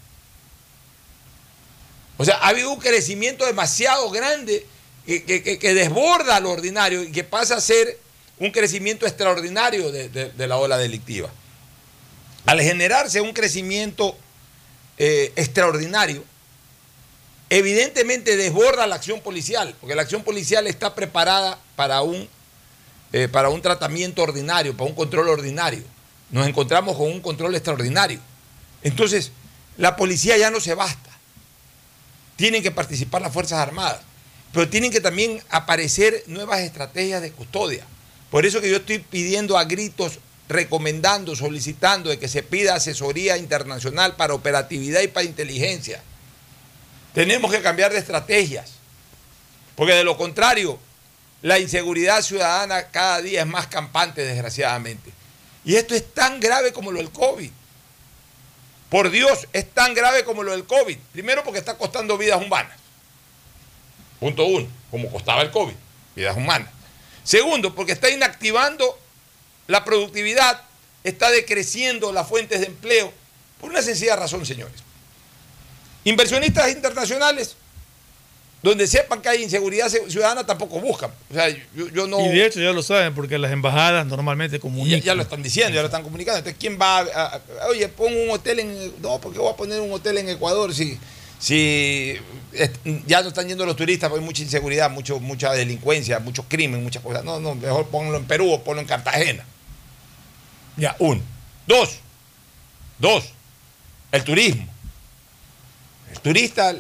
O sea, ha habido un crecimiento demasiado grande que, que- que- desborda lo ordinario y que pasa a ser un crecimiento extraordinario de, de- de la ola delictiva. Al generarse un crecimiento eh, extraordinario, evidentemente desborda la acción policial, porque la acción policial está preparada para un, eh, para un tratamiento ordinario, para un control ordinario. Nos encontramos con un control extraordinario. Entonces, la policía ya no se basta. Tienen que participar las Fuerzas Armadas, pero tienen que también aparecer nuevas estrategias de custodia. Por eso que yo estoy pidiendo a gritos, recomendando, solicitando de que se pida asesoría internacional para operatividad y para inteligencia. Tenemos que cambiar de estrategias, porque de lo contrario, la inseguridad ciudadana cada día es más campante, desgraciadamente. Y esto es tan grave como lo del COVID. Por Dios, es tan grave como lo del COVID. Primero porque está costando vidas humanas. Punto uno, como costaba el COVID, vidas humanas. Segundo, porque está inactivando la productividad, está decreciendo las fuentes de empleo, por una sencilla razón, señores. Inversionistas internacionales, donde sepan que hay inseguridad ciudadana, tampoco buscan. O sea, yo, yo no... Y de hecho ya lo saben, porque las embajadas normalmente comunican. ya lo están diciendo, ya lo están comunicando. Entonces, ¿quién va a, a- a- oye, pon un hotel en... No, porque voy a poner un hotel en Ecuador si, si ya no están yendo los turistas, hay mucha inseguridad, mucho, mucha delincuencia, mucho crimen, muchas cosas. No, no, mejor ponlo en Perú o ponlo en Cartagena. Ya, uno. Dos. Dos. El turismo. El turista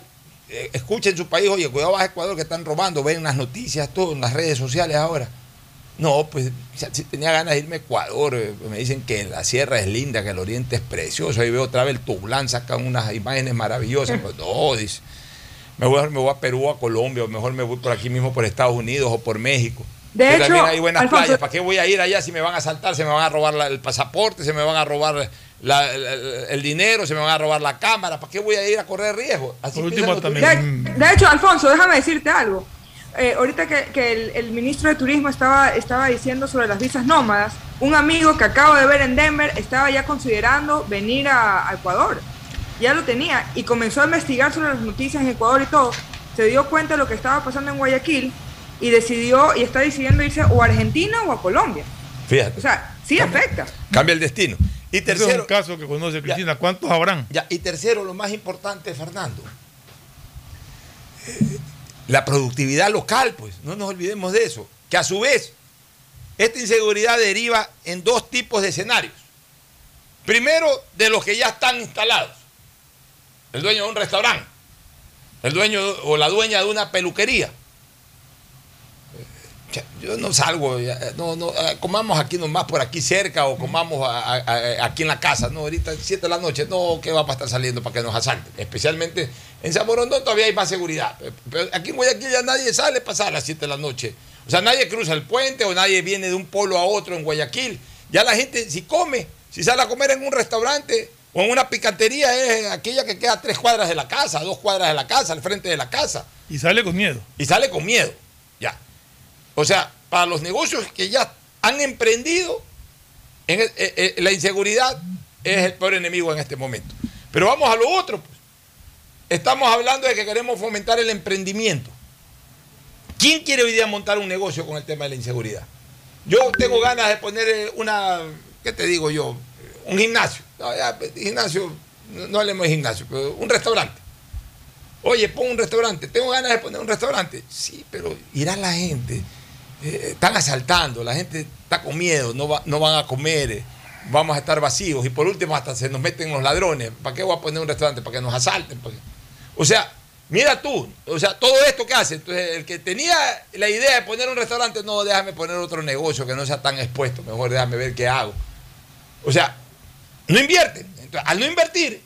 eh, escucha en su país, oye, cuidado vas a Ecuador que están robando, ven las noticias, todo en las redes sociales ahora. No, pues si tenía ganas de irme a Ecuador, eh, me dicen que la sierra es linda, que el oriente es precioso, ahí veo otra vez el Tublán, sacan unas imágenes maravillosas. Pues no, dice, mejor me voy a Perú, a Colombia, o mejor me voy por aquí mismo por Estados Unidos o por México. De que hecho, también hay buenas Alfonso- playas. ¿Para qué voy a ir allá si me van a saltar, se me van a robar la- el pasaporte, se me van a robar la- el, dinero, se me van a robar la cámara? ¿Para qué voy a ir a correr riesgo? Así Por último, también-. De, de hecho, Alfonso, déjame decirte algo. Eh, ahorita que, que el, el ministro de Turismo estaba, estaba diciendo sobre las visas nómadas, un amigo que acabo de ver en Denver estaba ya considerando venir a, a Ecuador. Ya lo tenía y comenzó a investigar sobre las noticias en Ecuador y todo. Se dio cuenta de lo que estaba pasando en Guayaquil y decidió y está decidiendo irse o a Argentina o a Colombia. Fíjate. O sea, sí afecta. Cambia el destino. Y Ese es tercero, un caso que conoce Cristina. ¿Cuántos habrán? Ya, y tercero, lo más importante, Fernando, eh, la productividad local, pues, no nos olvidemos de eso. Que a su vez, esta inseguridad deriva en dos tipos de escenarios. Primero, de los que ya están instalados. El dueño de un restaurante, el dueño o la dueña de una peluquería. Yo no salgo, ya, no, no, eh, comamos aquí nomás por aquí cerca o comamos a- a- a- aquí en la casa. No, ahorita 7 de la noche, no, que va a estar saliendo para que nos asalten. Especialmente en San Borondón todavía hay más seguridad. Pero aquí en Guayaquil ya nadie sale a pasar a las 7 de la noche. O sea, nadie cruza el puente o nadie viene de un polo a otro en Guayaquil. Ya la gente, si come, si sale a comer en un restaurante o en una picantería, es aquella que queda a tres cuadras de la casa, a dos cuadras de la casa, al frente de la casa. Y sale con miedo. Y sale con miedo. O sea, para los negocios que ya han emprendido, en el- eh, eh, la inseguridad es el peor enemigo en este momento. Pero vamos a lo otro. pues. Estamos hablando de que queremos fomentar el emprendimiento. ¿Quién quiere hoy día montar un negocio con el tema de la inseguridad? Yo tengo ganas de poner eh, una, ¿qué te digo yo? Un gimnasio. No, pues, gimnasio, no, hablemos de gimnasio, pero un restaurante. Oye, pon un restaurante. Tengo ganas de poner un restaurante. Sí, pero irá la gente. Eh, están asaltando, la gente está con miedo, no, va- no van a comer, eh, vamos a estar vacíos y por último hasta se nos meten los ladrones. ¿Para qué voy a poner un restaurante? Para que nos asalten. ¿Para qué? O sea, mira tú, o sea, todo esto que hace. Entonces, el que tenía la idea de poner un restaurante, no, déjame poner otro negocio que no sea tan expuesto, mejor déjame ver qué hago. O sea, no invierten. Entonces, al no invertir,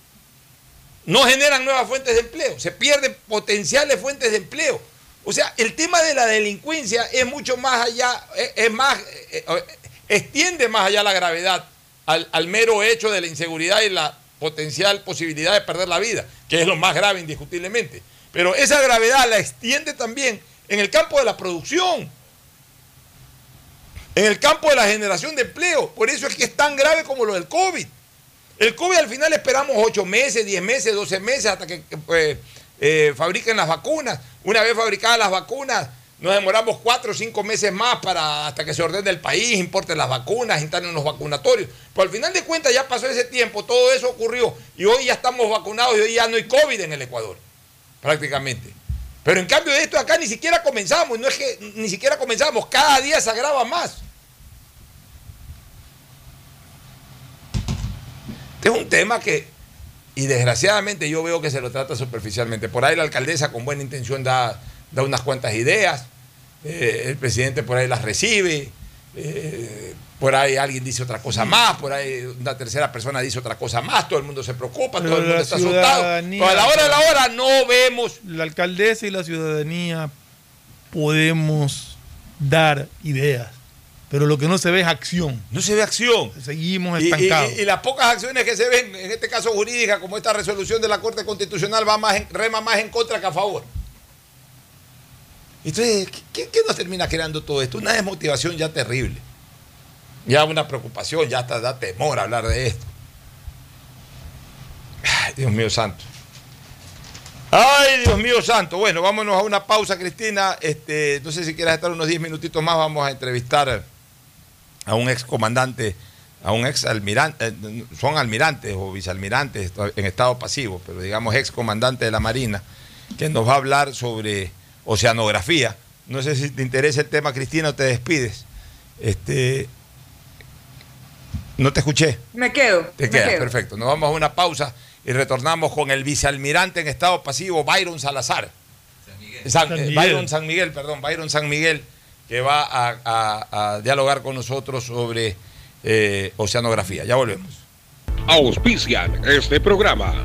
no generan nuevas fuentes de empleo, se pierden potenciales fuentes de empleo. O sea, el tema de la delincuencia es mucho más allá, es, es más, eh, eh, extiende más allá la gravedad al, mero hecho de la inseguridad y la potencial posibilidad de perder la vida, que es lo más grave indiscutiblemente. Pero esa gravedad la extiende también en el campo de la producción, en el campo de la generación de empleo. Por eso es que es tan grave como lo del COVID. El COVID al final esperamos 8 meses, 10 meses, 12 meses hasta que eh, eh, fabriquen las vacunas. Una vez fabricadas las vacunas, nos demoramos 4 o 5 meses más para hasta que se ordene el país, importen las vacunas, instalen los vacunatorios. Pero al final de cuentas ya pasó ese tiempo, todo eso ocurrió y hoy ya estamos vacunados y hoy ya no hay COVID en el Ecuador, prácticamente. Pero en cambio de esto acá ni siquiera comenzamos, no es que ni siquiera comenzamos, cada día se agrava más. Este es un tema que, y desgraciadamente yo veo que se lo trata superficialmente. Por ahí la alcaldesa con buena intención da, da unas cuantas ideas, eh, el presidente por ahí las recibe, eh, por ahí alguien dice otra cosa más, por ahí una tercera persona dice otra cosa más, todo el mundo se preocupa, todo el mundo está asustado. Pero a la hora de la hora no vemos. La alcaldesa y la ciudadanía podemos dar ideas, pero lo que no se ve es acción. No se ve acción. Seguimos y- estancados. y- y las pocas acciones que se ven, en este caso jurídicas, como esta resolución de la Corte Constitucional, va más en- rema más en contra que a favor. Entonces, ¿qué- ¿qué, nos termina creando todo esto? Una desmotivación ya terrible. Ya una preocupación, ya hasta da temor hablar de esto. Ay, Dios mío santo. Ay, Dios mío santo. Bueno, vámonos a una pausa, Cristina. Este, no sé si quieres estar unos 10 minutitos más. Vamos a entrevistar a un ex comandante, a un ex almirante, eh, son almirantes o vicealmirantes en estado pasivo, pero digamos ex comandante de la Marina, que nos va a hablar sobre oceanografía. No sé si te interesa el tema, Cristina, o te despides. Este, no te escuché. Me quedo. Te me quedas, quedo. perfecto. Nos vamos a una pausa y retornamos con el vicealmirante en estado pasivo, Byron Salazar. San, San eh, Miguel. Byron San Miguel, perdón, Byron San Miguel, que va a, a- a dialogar con nosotros sobre eh, oceanografía. Ya volvemos. Auspician este programa.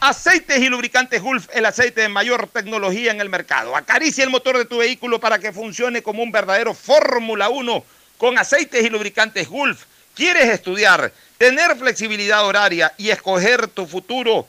Aceites y lubricantes Gulf, el aceite de mayor tecnología en el mercado. Acaricia el motor de tu vehículo para que funcione como un verdadero Fórmula 1 con aceites y lubricantes Gulf. ¿Quieres estudiar, tener flexibilidad horaria y escoger tu futuro?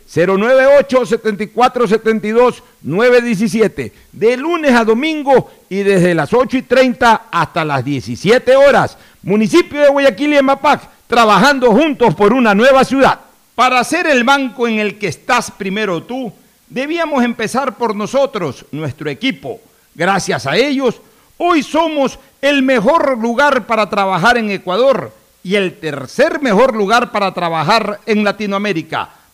098 74 72 917 de lunes a domingo y desde las 8 y 30 hasta las 17 horas. Municipio de Guayaquil y Emapac trabajando juntos por una nueva ciudad. Para ser el banco en el que estás primero tú debíamos empezar por nosotros nuestro equipo. Gracias a ellos Hoy somos el mejor lugar para trabajar en Ecuador y el tercer mejor lugar para trabajar en Latinoamérica.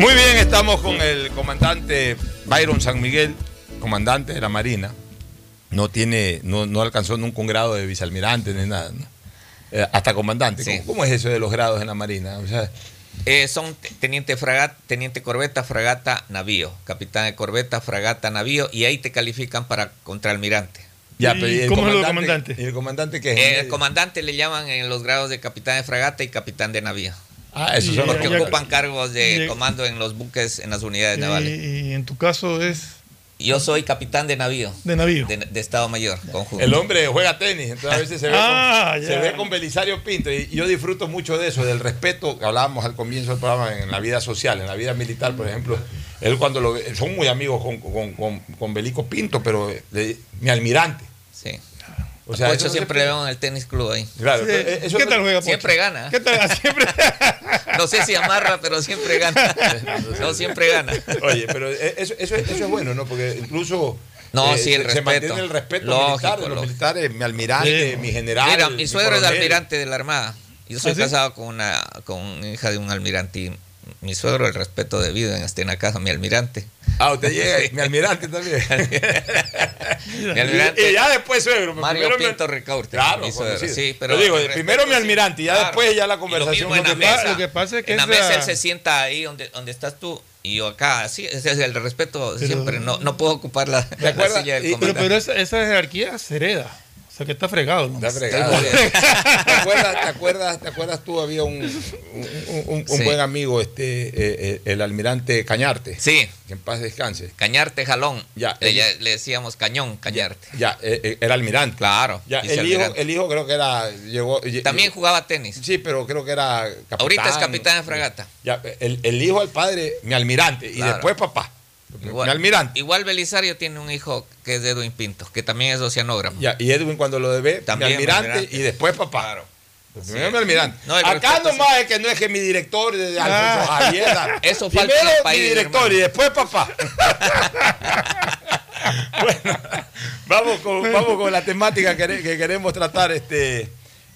Muy bien, estamos con el comandante Byron San Miguel, comandante de la Marina. No tiene, no, no alcanzó nunca un grado de vicealmirante ni nada. ¿no? Eh, hasta comandante. ¿Cómo, cómo es eso de los grados en la Marina? O sea, Eh, son teniente fragata, teniente corbeta, fragata, navío, capitán de corbeta, fragata, navío, y ahí te califican para contraalmirante. ya, pero ¿y el cómo es lo de comandante? ¿Y el comandante qué es? Eh, el comandante le llaman en los grados de capitán de fragata y capitán de navío. Ah, esos son los que- ocupan cargos de comando en los buques, en las unidades Y, navales. y en tu caso es Yo soy capitán de navío. de navío. De, de Estado Mayor, conjunto. El hombre juega tenis, entonces a veces se ve, Ah, con, ya. se ve con Belisario Pinto. Y yo disfruto mucho de eso, del respeto que hablábamos al comienzo del programa en la vida social, en la vida militar, por ejemplo. Él cuando lo ve- son muy amigos con, con, con, con Belico Pinto, pero le- mi almirante. Sí. O sea, Pocho eso no siempre le veo en el tenis club ahí. Claro, eh, eso ¿Qué tal juega Pocho? Siempre gana. ¿Qué tal? Siempre. No sé si amarra, pero siempre gana. No, siempre gana. Oye, pero eh, eso, eso, es- eso es bueno, ¿no? Porque incluso No, eh, sí, el se, se respeto. mantiene el respeto Lógico, militar de los lógico. militares, mi almirante, Sí. mi general. Mira, mi suegro es almirante de la Armada. Yo soy ¿Ah, sí? casado con una con una hija de un almirante. Mi suegro, el respeto debido en la casa, mi almirante. Ah, usted llega, mi almirante también. Mi almirante. Y, y ya después suegro. pero Mario primero mi- Pinto Ricaurte. Claro, mi suegro, sí, pero. Yo digo, primero mi almirante y ya claro. después ya la lo conversación. la Lo que pasa- mesa. lo que pasa es que en la esa- mesa él se sienta ahí donde, donde estás tú y yo acá. Sí, ese es el respeto siempre. No, no puedo ocupar la, la silla del Y- Pero, pero esa, esa jerarquía se hereda. Sea que está fregado. ¿no? Está fregado. ¿Te acuerdas, te, acuerdas, ¿Te acuerdas tú? Había un, un, un- un Sí. buen amigo, este eh, eh, el almirante Cañarte. Sí. Que en paz descanse. Cañarte jalón. Ya, le, el- ya- le decíamos cañón, cañarte. Ya, eh, eh, era almirante. Claro. Ya, el, hijo, el hijo creo que era. Llegó, lle- También jugaba tenis. Sí, pero creo que era capitán. Ahorita es capitán de fragata. Ya, el, el hijo al padre, mi almirante, y después papá. Igual, mi almirante. igual Belisario tiene un hijo que es de Edwin Pinto, que también es oceanógrafo. Ya, y Edwin cuando lo debe, También mi almirante, mi almirante. y después papá. Claro. Primero mi almirante. No, Acá nomás es que no es que mi director de Alfonso Ah. Javier. Eso falta Primero país, mi director hermano. y después papá. bueno, vamos con, vamos con la temática que, que queremos tratar, este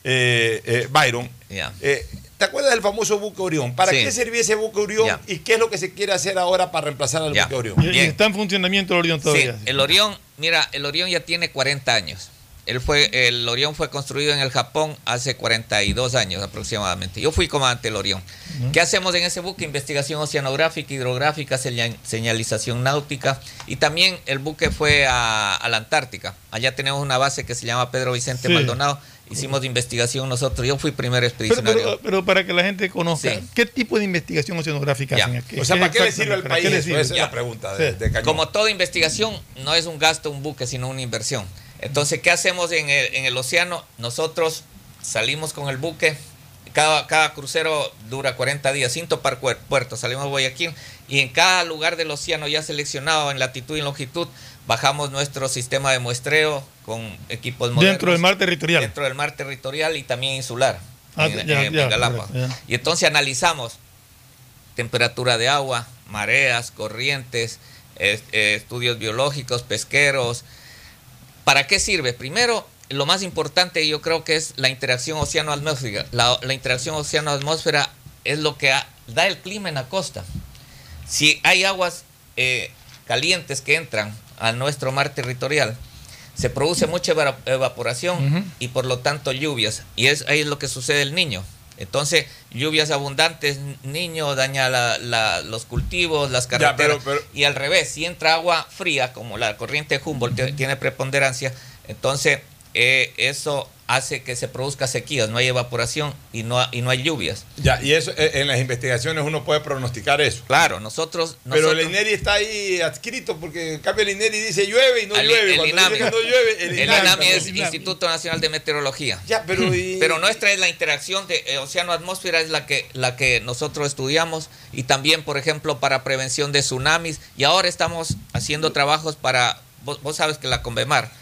eh, eh, Byron. Ya. Eh, ¿Te acuerdas del famoso buque Orión? ¿Para Sí. qué servía ese buque Orión Ya. y qué es lo que se quiere hacer ahora para reemplazar al Ya. buque Orión? Y, y Bien. está en funcionamiento el Orión Sí, todavía. el Orión, mira, el Orión ya tiene 40 años. Él fue, el Orión fue construido en el Japón hace 42 años aproximadamente. Yo fui comandante del Orión. ¿Qué hacemos en ese buque? Investigación oceanográfica, hidrográfica, señal- señalización náutica. Y también el buque fue a, a la Antártica. Allá tenemos una base que se llama Pedro Vicente Sí. Maldonado. Hicimos de investigación nosotros. Yo fui primer expedicionario. pero- pero para que la gente conozca, Sí. ¿qué tipo de investigación oceanográfica Ya. hacen aquí? O sea, ¿para qué le sirve al país eso? sirve? Esa es Ya. la pregunta de, Sí. de Cañón. Como toda investigación, no es un gasto un buque, sino una inversión. Entonces, ¿qué hacemos en el, en el océano? Nosotros salimos con el buque, cada, cada crucero dura 40 días sin topar cuer- puerto, salimos a Guayaquil y en cada lugar del océano ya seleccionado en latitud y longitud, bajamos nuestro sistema de muestreo con equipos modernos. Dentro del mar territorial. Dentro del mar territorial y también insular. Ah, en, ya, en- ya, en Galápagos. correcto, ya. Y entonces analizamos temperatura de agua, mareas, corrientes, es- eh, estudios biológicos, pesqueros. ¿Para qué sirve? Primero, lo más importante yo creo que es la interacción océano-atmósfera. La, la interacción océano-atmósfera es lo que ha- da el clima en la costa. Si hay aguas eh, calientes que entran a nuestro mar territorial, se produce mucha eva- evaporación y por lo tanto lluvias. Y es ahí es lo que sucede el niño. Entonces, lluvias abundantes, niño daña la- la- los cultivos, las Ya, carreteras. pero- pero- y al revés, si entra agua fría, como la corriente Humboldt tiene preponderancia, entonces eh, eso hace que se produzca sequías, no hay evaporación y no, y no hay lluvias. Ya, y eso eh, en las investigaciones uno puede pronosticar eso. Claro, nosotros... Pero el INERI está ahí adscrito porque en cambio el INERI dice llueve y no Al- llueve. el INAMI. no llueve, el, El INAMI. INAMI es Instituto Nacional de Meteorología. Ya, pero y- Pero nuestra es la interacción de eh, océano-atmósfera, es la que, la que nosotros estudiamos y también, por ejemplo, para prevención de tsunamis. Y ahora estamos haciendo trabajos para, vos, vos sabes que la Convemar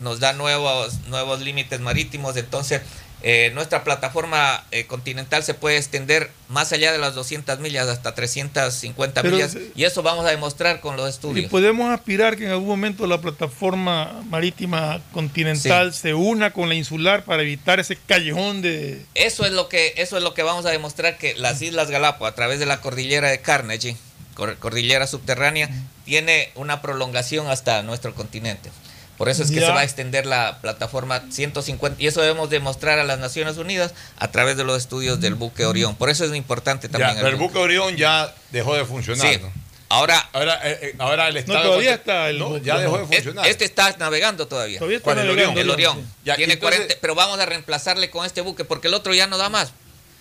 nos da nuevos, nuevos límites marítimos, entonces eh, nuestra plataforma eh, continental se puede extender más allá de las 200 millas, hasta 350 Pero millas, y eso vamos a demostrar con los Y estudios. podemos aspirar que en algún momento la plataforma marítima continental se una con la insular para evitar ese callejón de... Eso es lo que eso es lo que vamos a demostrar que las Islas Galápagos a través de la cordillera de Carnegie, cor- cordillera subterránea, tiene una prolongación hasta nuestro continente. Por eso es que Ya. se va a extender la plataforma 150 y eso debemos demostrar a las Naciones Unidas a través de los estudios del buque Orión. Por eso es importante Ya, también pero el buque Orión ya dejó de funcionar. Sí. ¿no? Ahora, ahora, eh, eh, ahora el Estado. todavía está el- No, ya dejó de funcionar. Este está navegando todavía. Todavía está ¿Cuál, el navegando, Orión? El Orión. Ya, Tiene entonces- 40, pero vamos a reemplazarle con este buque porque el otro ya no da más.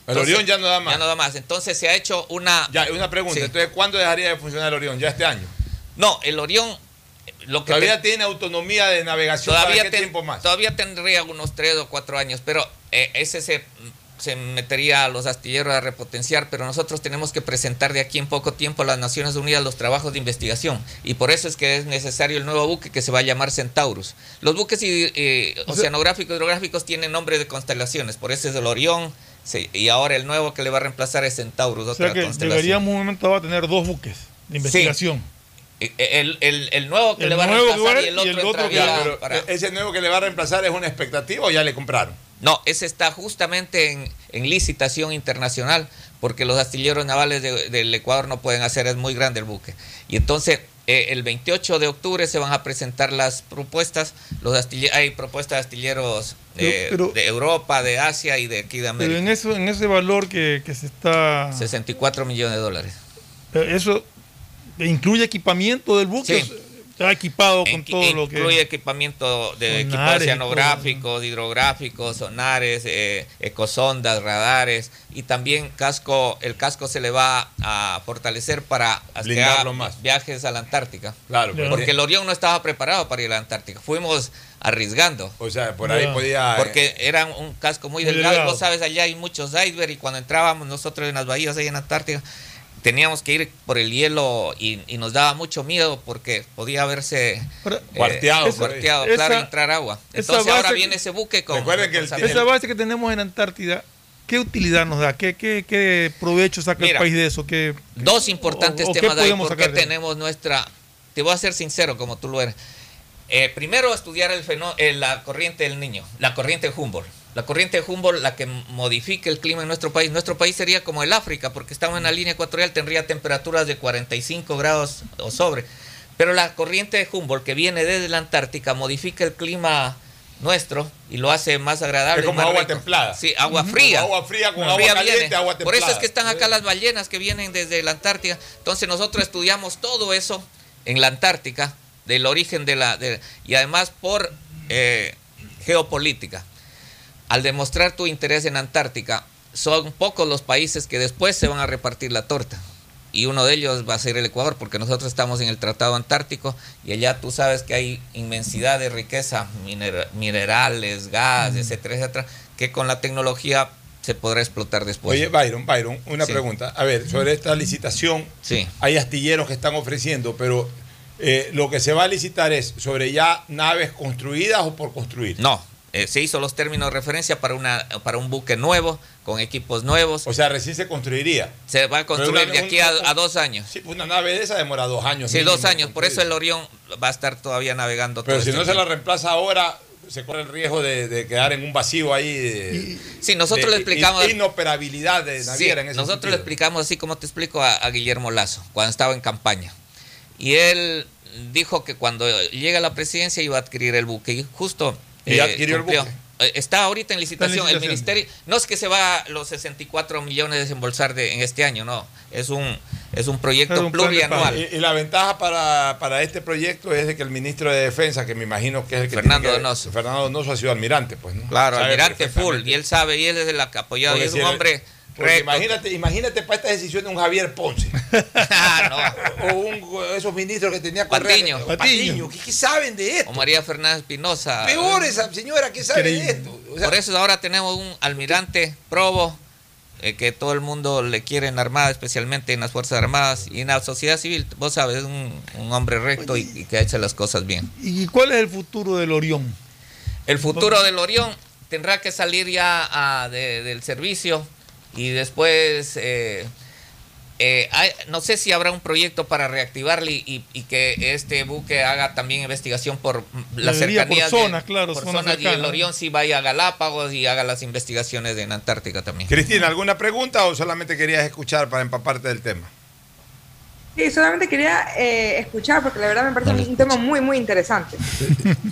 El Orión ya no da más. Ya no da más. Entonces se ha hecho una Ya, una pregunta. Sí. Entonces, ¿cuándo dejaría de funcionar el Orión? ¿Ya este año? No, el Orión lo que Todavía te- tiene autonomía de navegación. todavía, ¿Para qué ten- tiempo más? todavía tendría unos tres o cuatro años, pero eh, ese se, se metería a los astilleros a repotenciar, pero nosotros tenemos que presentar de aquí en poco tiempo a las Naciones Unidas los trabajos de investigación y por eso es que es necesario el nuevo buque que se va a llamar Centaurus. Los buques y- eh, oceanográficos hidrográficos tienen nombre de constelaciones, por eso es el Orión se- y ahora el nuevo que le va a reemplazar es Centaurus, O otra sea que constelación. llegaríamos un momento dado a tener dos buques de investigación. Eh, El, el- el nuevo que El le va a reemplazar que y el va- y otro, el otro que- entraría Ya, pero, para- ¿Ese nuevo que le va a reemplazar es una expectativa o ya le compraron? No, ese está justamente en, en licitación internacional porque los astilleros navales de- del Ecuador no pueden hacer, es muy grande el buque. Y entonces eh, el 28 de octubre se van a presentar las propuestas, los astille- hay propuestas de astilleros eh, Pero- pero- de Europa, de Asia y de aquí de Pero América. en eso, en ese valor que, que se está... 64 millones de dólares. Eso incluye equipamiento del buque. Sí. Está equipado con todo lo que... Incluye equipamiento de equipos oceanográficos, hidrográficos, sonares, eh, ecosondas, radares y también casco, el casco se le va a fortalecer para hacer más. viajes a la Antártica. Claro, Ya. Porque el Orión no estaba preparado para ir a la Antártica. Fuimos arriesgando. O sea, por ahí podía. eh, Porque era un casco muy, Muy delgado. y delgado. Vos sabes, allá hay muchos icebergs y cuando entrábamos nosotros en las bahías ahí en Antártica, teníamos que ir por el hielo y, y nos daba mucho miedo porque podía haberse eh, Cuarteado, ahí. cuarteado, Esa- claro, y entrar agua. esa Entonces ahora viene ese buque con... Recuerden que el- con- Esa base que tenemos en Antártida, ¿qué utilidad nos da? ¿Qué, qué, qué provecho saca Mira, el país de eso? ¿Qué, Dos importantes o- temas de ahí. podemos ¿Por qué sacar de ahí? tenemos nuestra... Te voy a ser sincero, como tú lo eres. Eh, primero, estudiar el fenó- eh, la corriente del niño, la corriente de Humboldt. La corriente de Humboldt, la que modifica el clima en nuestro país. Nuestro país sería como el África, porque estamos en la línea ecuatorial, tendría temperaturas de 45 grados o sobre. Pero la corriente de Humboldt, que viene desde la Antártica, modifica el clima nuestro y lo hace más agradable. Es como agua rico. templada. Sí, agua fría. Agua fría con Agua fría caliente, viene. agua Por eso es templada. que están acá las ballenas que vienen desde la Antártida. Entonces nosotros estudiamos todo eso en la Antártica, del origen de la... de- y además por eh, geopolítica. Al demostrar tu interés en Antártica, son pocos los países que después se van a repartir la torta. Y uno de ellos va a ser el Ecuador, porque nosotros estamos en el Tratado Antártico y allá tú sabes que hay inmensidad de riqueza, miner- minerales, gas, etcétera, etcétera, que con la tecnología se podrá explotar después. Oye, Byron, Byron, una Sí. pregunta. A ver, sobre esta licitación, Sí. hay astilleros que están ofreciendo, pero eh, lo que se va a licitar es sobre ya naves construidas o por construir. No, eh, se hizo los términos de referencia para, una, para un buque nuevo, con equipos nuevos. O sea, recién se construiría. Se va a construir de aquí a, un- a dos años. Sí, una nave de esa demora dos años. Sí, dos años. Por eso el. Orión va a estar todavía navegando Pero todo si este no se la reemplaza ahora, se corre el riesgo de, de quedar en un vacío ahí. De, Sí, nosotros de le explicamos. in- Inoperabilidad de Sí, naviera en ese nosotros le explicamos así como te explico a, a Guillermo Lazo, cuando estaba en campaña. Y él dijo que cuando llega a la presidencia iba a adquirir el buque. Y justo ¿Y ya eh, adquirió el cumplió. buque? eh, está ahorita en licitación. El ministerio, no es que se va los 64 millones a desembolsar de, en este año, no. Es un, es un proyecto Es un de plurianual. Y, y la ventaja para, para este proyecto es de que el ministro de Defensa, que me imagino que es el que Fernando tiene que- Donoso. Fernando Donoso ha sido almirante, pues, ¿no? Claro, Sabe almirante full. Y él sabe, y él es el que apoyado. Y es si un el- hombre porque imagínate, imagínate para esta decisión de un Javier Ponce. Ah, o un, esos ministros que tenía Correa, Patiño. que- Patiño. ¿Qué, qué saben de esto? O María Fernández Espinosa. Peor esa señora que sabe de esto. O sea, Por eso ahora tenemos un almirante probo eh, que todo el mundo le quiere en la Armada, especialmente en las Fuerzas Armadas y en la sociedad civil. Vos sabes, es un, un hombre recto y, y que ha hecho las cosas bien. ¿Y cuál es el futuro del Orión? El futuro del Orión tendrá que salir ya ah, de- del servicio y después eh, eh, hay- no sé si habrá un proyecto para reactivarle y, y que este buque haga también investigación por las Debería por zonas, de, claro, por zonas zonas, y el. Orión sí vaya a Galápagos y haga las investigaciones en Antártica también. Cristina, ¿alguna pregunta o solamente querías escuchar para empaparte del tema? Sí, solamente quería eh, escuchar porque la verdad me parece un tema muy, muy interesante.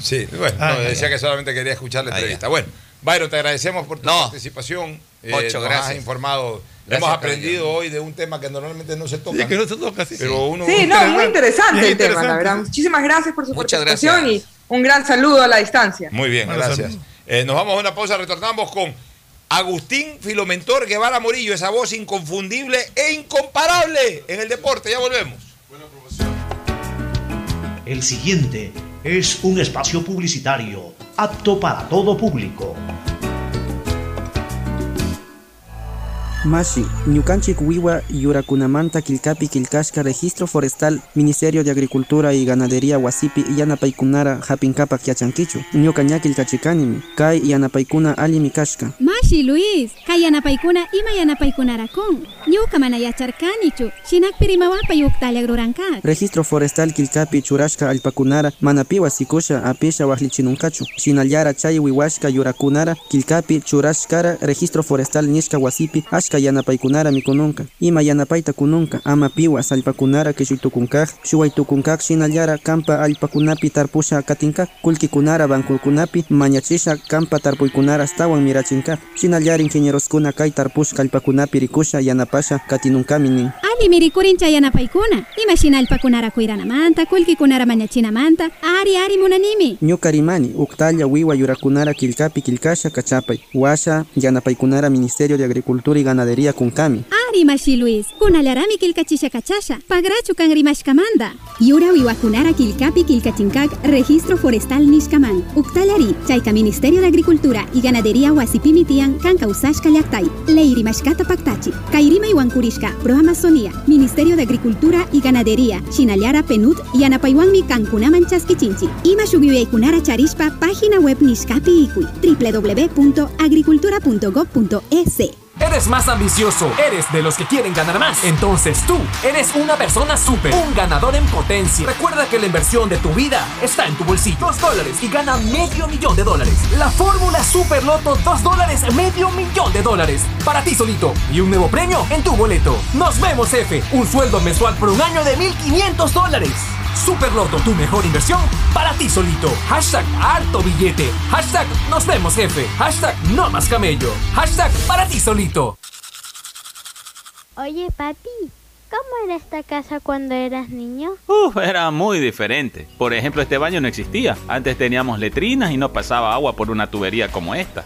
Sí, bueno, Ah, no, decía que solamente quería escuchar la Ah, entrevista. Bueno, Byron, te agradecemos por tu participación. Eh, Ocho, nos gracias. has informado. Gracias, hemos aprendido caballero. hoy de un tema que normalmente no se toca. Sí, que no se toca, sí. Pero uno, Sí, no, muy interesante el tema, la verdad. Muchísimas gracias por su Muchas participación gracias. y un gran saludo a la distancia. Muy bien, Bueno, gracias. Eh, nos vamos a una pausa, retornamos con Agustín Filomentor Guevara Morillo, esa voz inconfundible e incomparable en el deporte. Ya volvemos. El siguiente es un espacio publicitario apto para todo público. Mashi, Ñukanchik Wiwa Yurakunamanta Kilkapi Kilkashka Registro Forestal Ministerio de Agricultura y Ganadería Wasipi Yanapaykunara Hapinkapak Yachankichu Ñuka Ñakilkachikanimi Kai Yanapaykuna Alimi Kashka Mashi Luis, kay yanapaykuna ima yanapaykunarakun. Ñuka mana yacharkanichu, shinakpi rimawapay uktalla agrurankat. Registro Forestal Kilkapi Churashka Alpakunara Manapiwa Sikusha Apisha Wahlichinunkachu Shinallara Chay Wiwashka Yurakunara Kilkapi Churashkara Registro Forestal Nishka Wasipi Ashka Yanapaykunara Mikununka. Ima Yanapayta Kununka Ama Piwa Salpakunara Kishuytukunkaj Shuwaytukunkaj Shinallara Kampa Alpakunapi Tarpusha Katinkaj. Kulkikunara Bankulkunapi Mañachisha Kampa Tarpuykunara Astawan Mirachinkaj. Shinallara Ingenieroskuna Kay Tarpushka Alpakunapi Rikusha Yanapasha Katinunkaminin Ali mirikurincha yanapaykuna, ima shinalpakunara kuiranamanta, kulkikunara mañachinamanta, ari ari munanimi. Ñuka rimani uktalla wiwa yurakunara kilkapi kilkasha kachapay washa yanapaykunara Ministerio de Agricultura y Ganadería kunkami Ari mashi Luis, kunallarami kilkachisha kachasha, pagrachu kan rimashkamanda. Yura wiwakunara kilkapi kilkachinkak, registro forestal nishkaman. Uktallari, chayka Ministerio de Agricultura y Ganadería wasipimitian kan kausashka llaktay. Ley rimashkata paktachi, kairima iwankurishka, pro Amazonía, Ministerio de Agricultura y Ganadería, Shinallara Penut, Yanapaywanmi kankunaman chaskichinchi. Ima shubiwaykunara charishpa, página web nishkapi ikui, www.agricultura.gov.es. Eres más ambicioso, eres de los que quieren ganar más. Entonces tú eres una persona súper, un ganador en potencia. Recuerda que la inversión de tu vida está en tu bolsillo. Dos dólares y gana medio millón de dólares. La fórmula Super Loto, dos dólares, medio millón de dólares. Para ti solito. Y un nuevo premio en tu boleto. Nos vemos, F. Un sueldo mensual por un año de 1.500 dólares. Super Loto, tu mejor inversión para ti solito. Hashtag harto billete. Hashtag nos vemos, jefe. Hashtag no más camello. Hashtag para ti solito. Oye, papi, ¿cómo era esta casa cuando eras niño? Uf, era muy diferente. Por ejemplo, este baño no existía. Antes teníamos letrinas y no pasaba agua por una tubería como esta.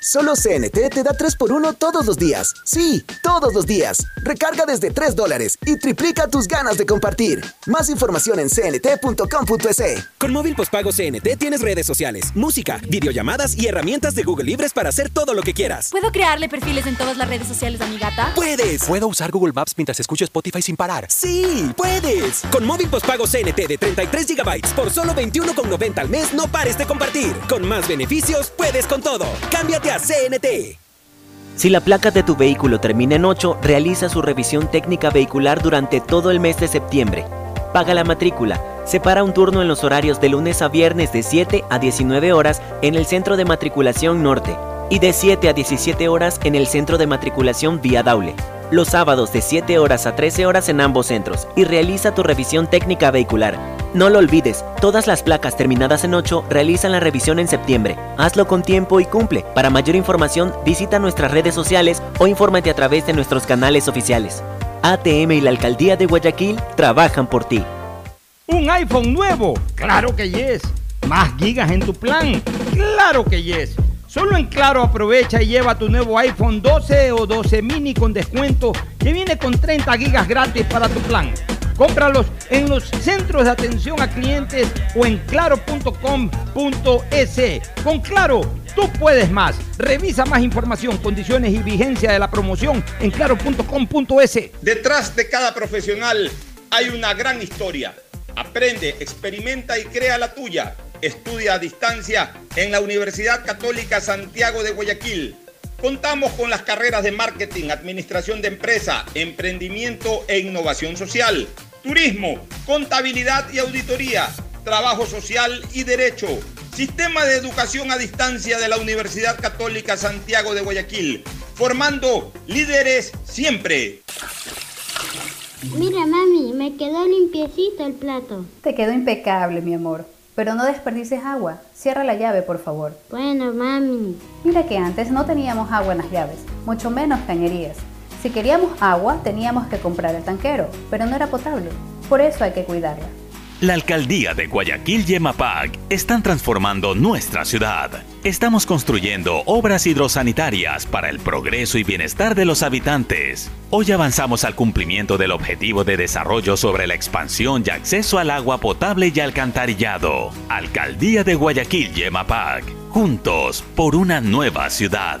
Solo CNT te da 3x1 todos los días. Sí, todos los días. Recarga desde 3 dólares y triplica tus ganas de compartir. Más información en cnt.com.es. Con móvil postpago CNT tienes redes sociales, música, videollamadas y herramientas de Google Libres para hacer todo lo que quieras. ¿Puedo crearle perfiles en todas las redes sociales a mi gata? ¡Puedes! ¿Puedo usar Google Maps mientras escucho Spotify sin parar? ¡Sí! ¡Puedes! Con móvil postpago CNT de 33 GB por solo 21,90 al mes, no pares de compartir. Con más beneficios, puedes con todo. Cámbiate CNT. Si la placa de tu vehículo termina en 8, realiza su revisión técnica vehicular durante todo el mes de septiembre. Paga la matrícula. Separa un turno en los horarios de lunes a viernes de 7 a 19 horas en el Centro de Matriculación Norte y de 7 a 17 horas en el Centro de Matriculación Vía Daule. Los sábados de 7 horas a 13 horas en ambos centros y realiza tu revisión técnica vehicular. No lo olvides, todas las placas terminadas en 8 realizan la revisión en septiembre. Hazlo con tiempo y cumple. Para mayor información, visita nuestras redes sociales o infórmate a través de nuestros canales oficiales. ATM y la Alcaldía de Guayaquil trabajan por ti. ¿Un iPhone nuevo? Claro que yes. ¿Más gigas en tu plan? Claro que yes. Solo en Claro aprovecha y lleva tu nuevo iPhone 12 o 12 mini con descuento que viene con 30 gigas gratis para tu plan. Cómpralos en los centros de atención a clientes o en claro.com.es. Con Claro, tú puedes más. Revisa más información, condiciones y vigencia de la promoción en claro.com.es. Detrás de cada profesional hay una gran historia. Aprende, experimenta y crea la tuya. Estudia a distancia en la Universidad Católica Santiago de Guayaquil. Contamos con las carreras de marketing, administración de empresa, emprendimiento e innovación social, turismo, contabilidad y auditoría, trabajo social y derecho. Sistema de educación a distancia de la Universidad Católica Santiago de Guayaquil, formando líderes siempre. Mira, mami, me quedó limpiecito el plato. Te quedó impecable, mi amor. Pero no desperdices agua. Cierra la llave, por favor. Bueno, mami. Mira que antes no teníamos agua en las llaves, mucho menos cañerías. Si queríamos agua, teníamos que comprar el tanquero, pero no era potable. Por eso hay que cuidarla. La alcaldía de Guayaquil y EMAPAC están transformando nuestra ciudad. Estamos construyendo obras hidrosanitarias para el progreso y bienestar de los habitantes. Hoy avanzamos al cumplimiento del objetivo de desarrollo sobre la expansión y acceso al agua potable y alcantarillado. Alcaldía de Guayaquil y EMAPAC. Juntos por una nueva ciudad.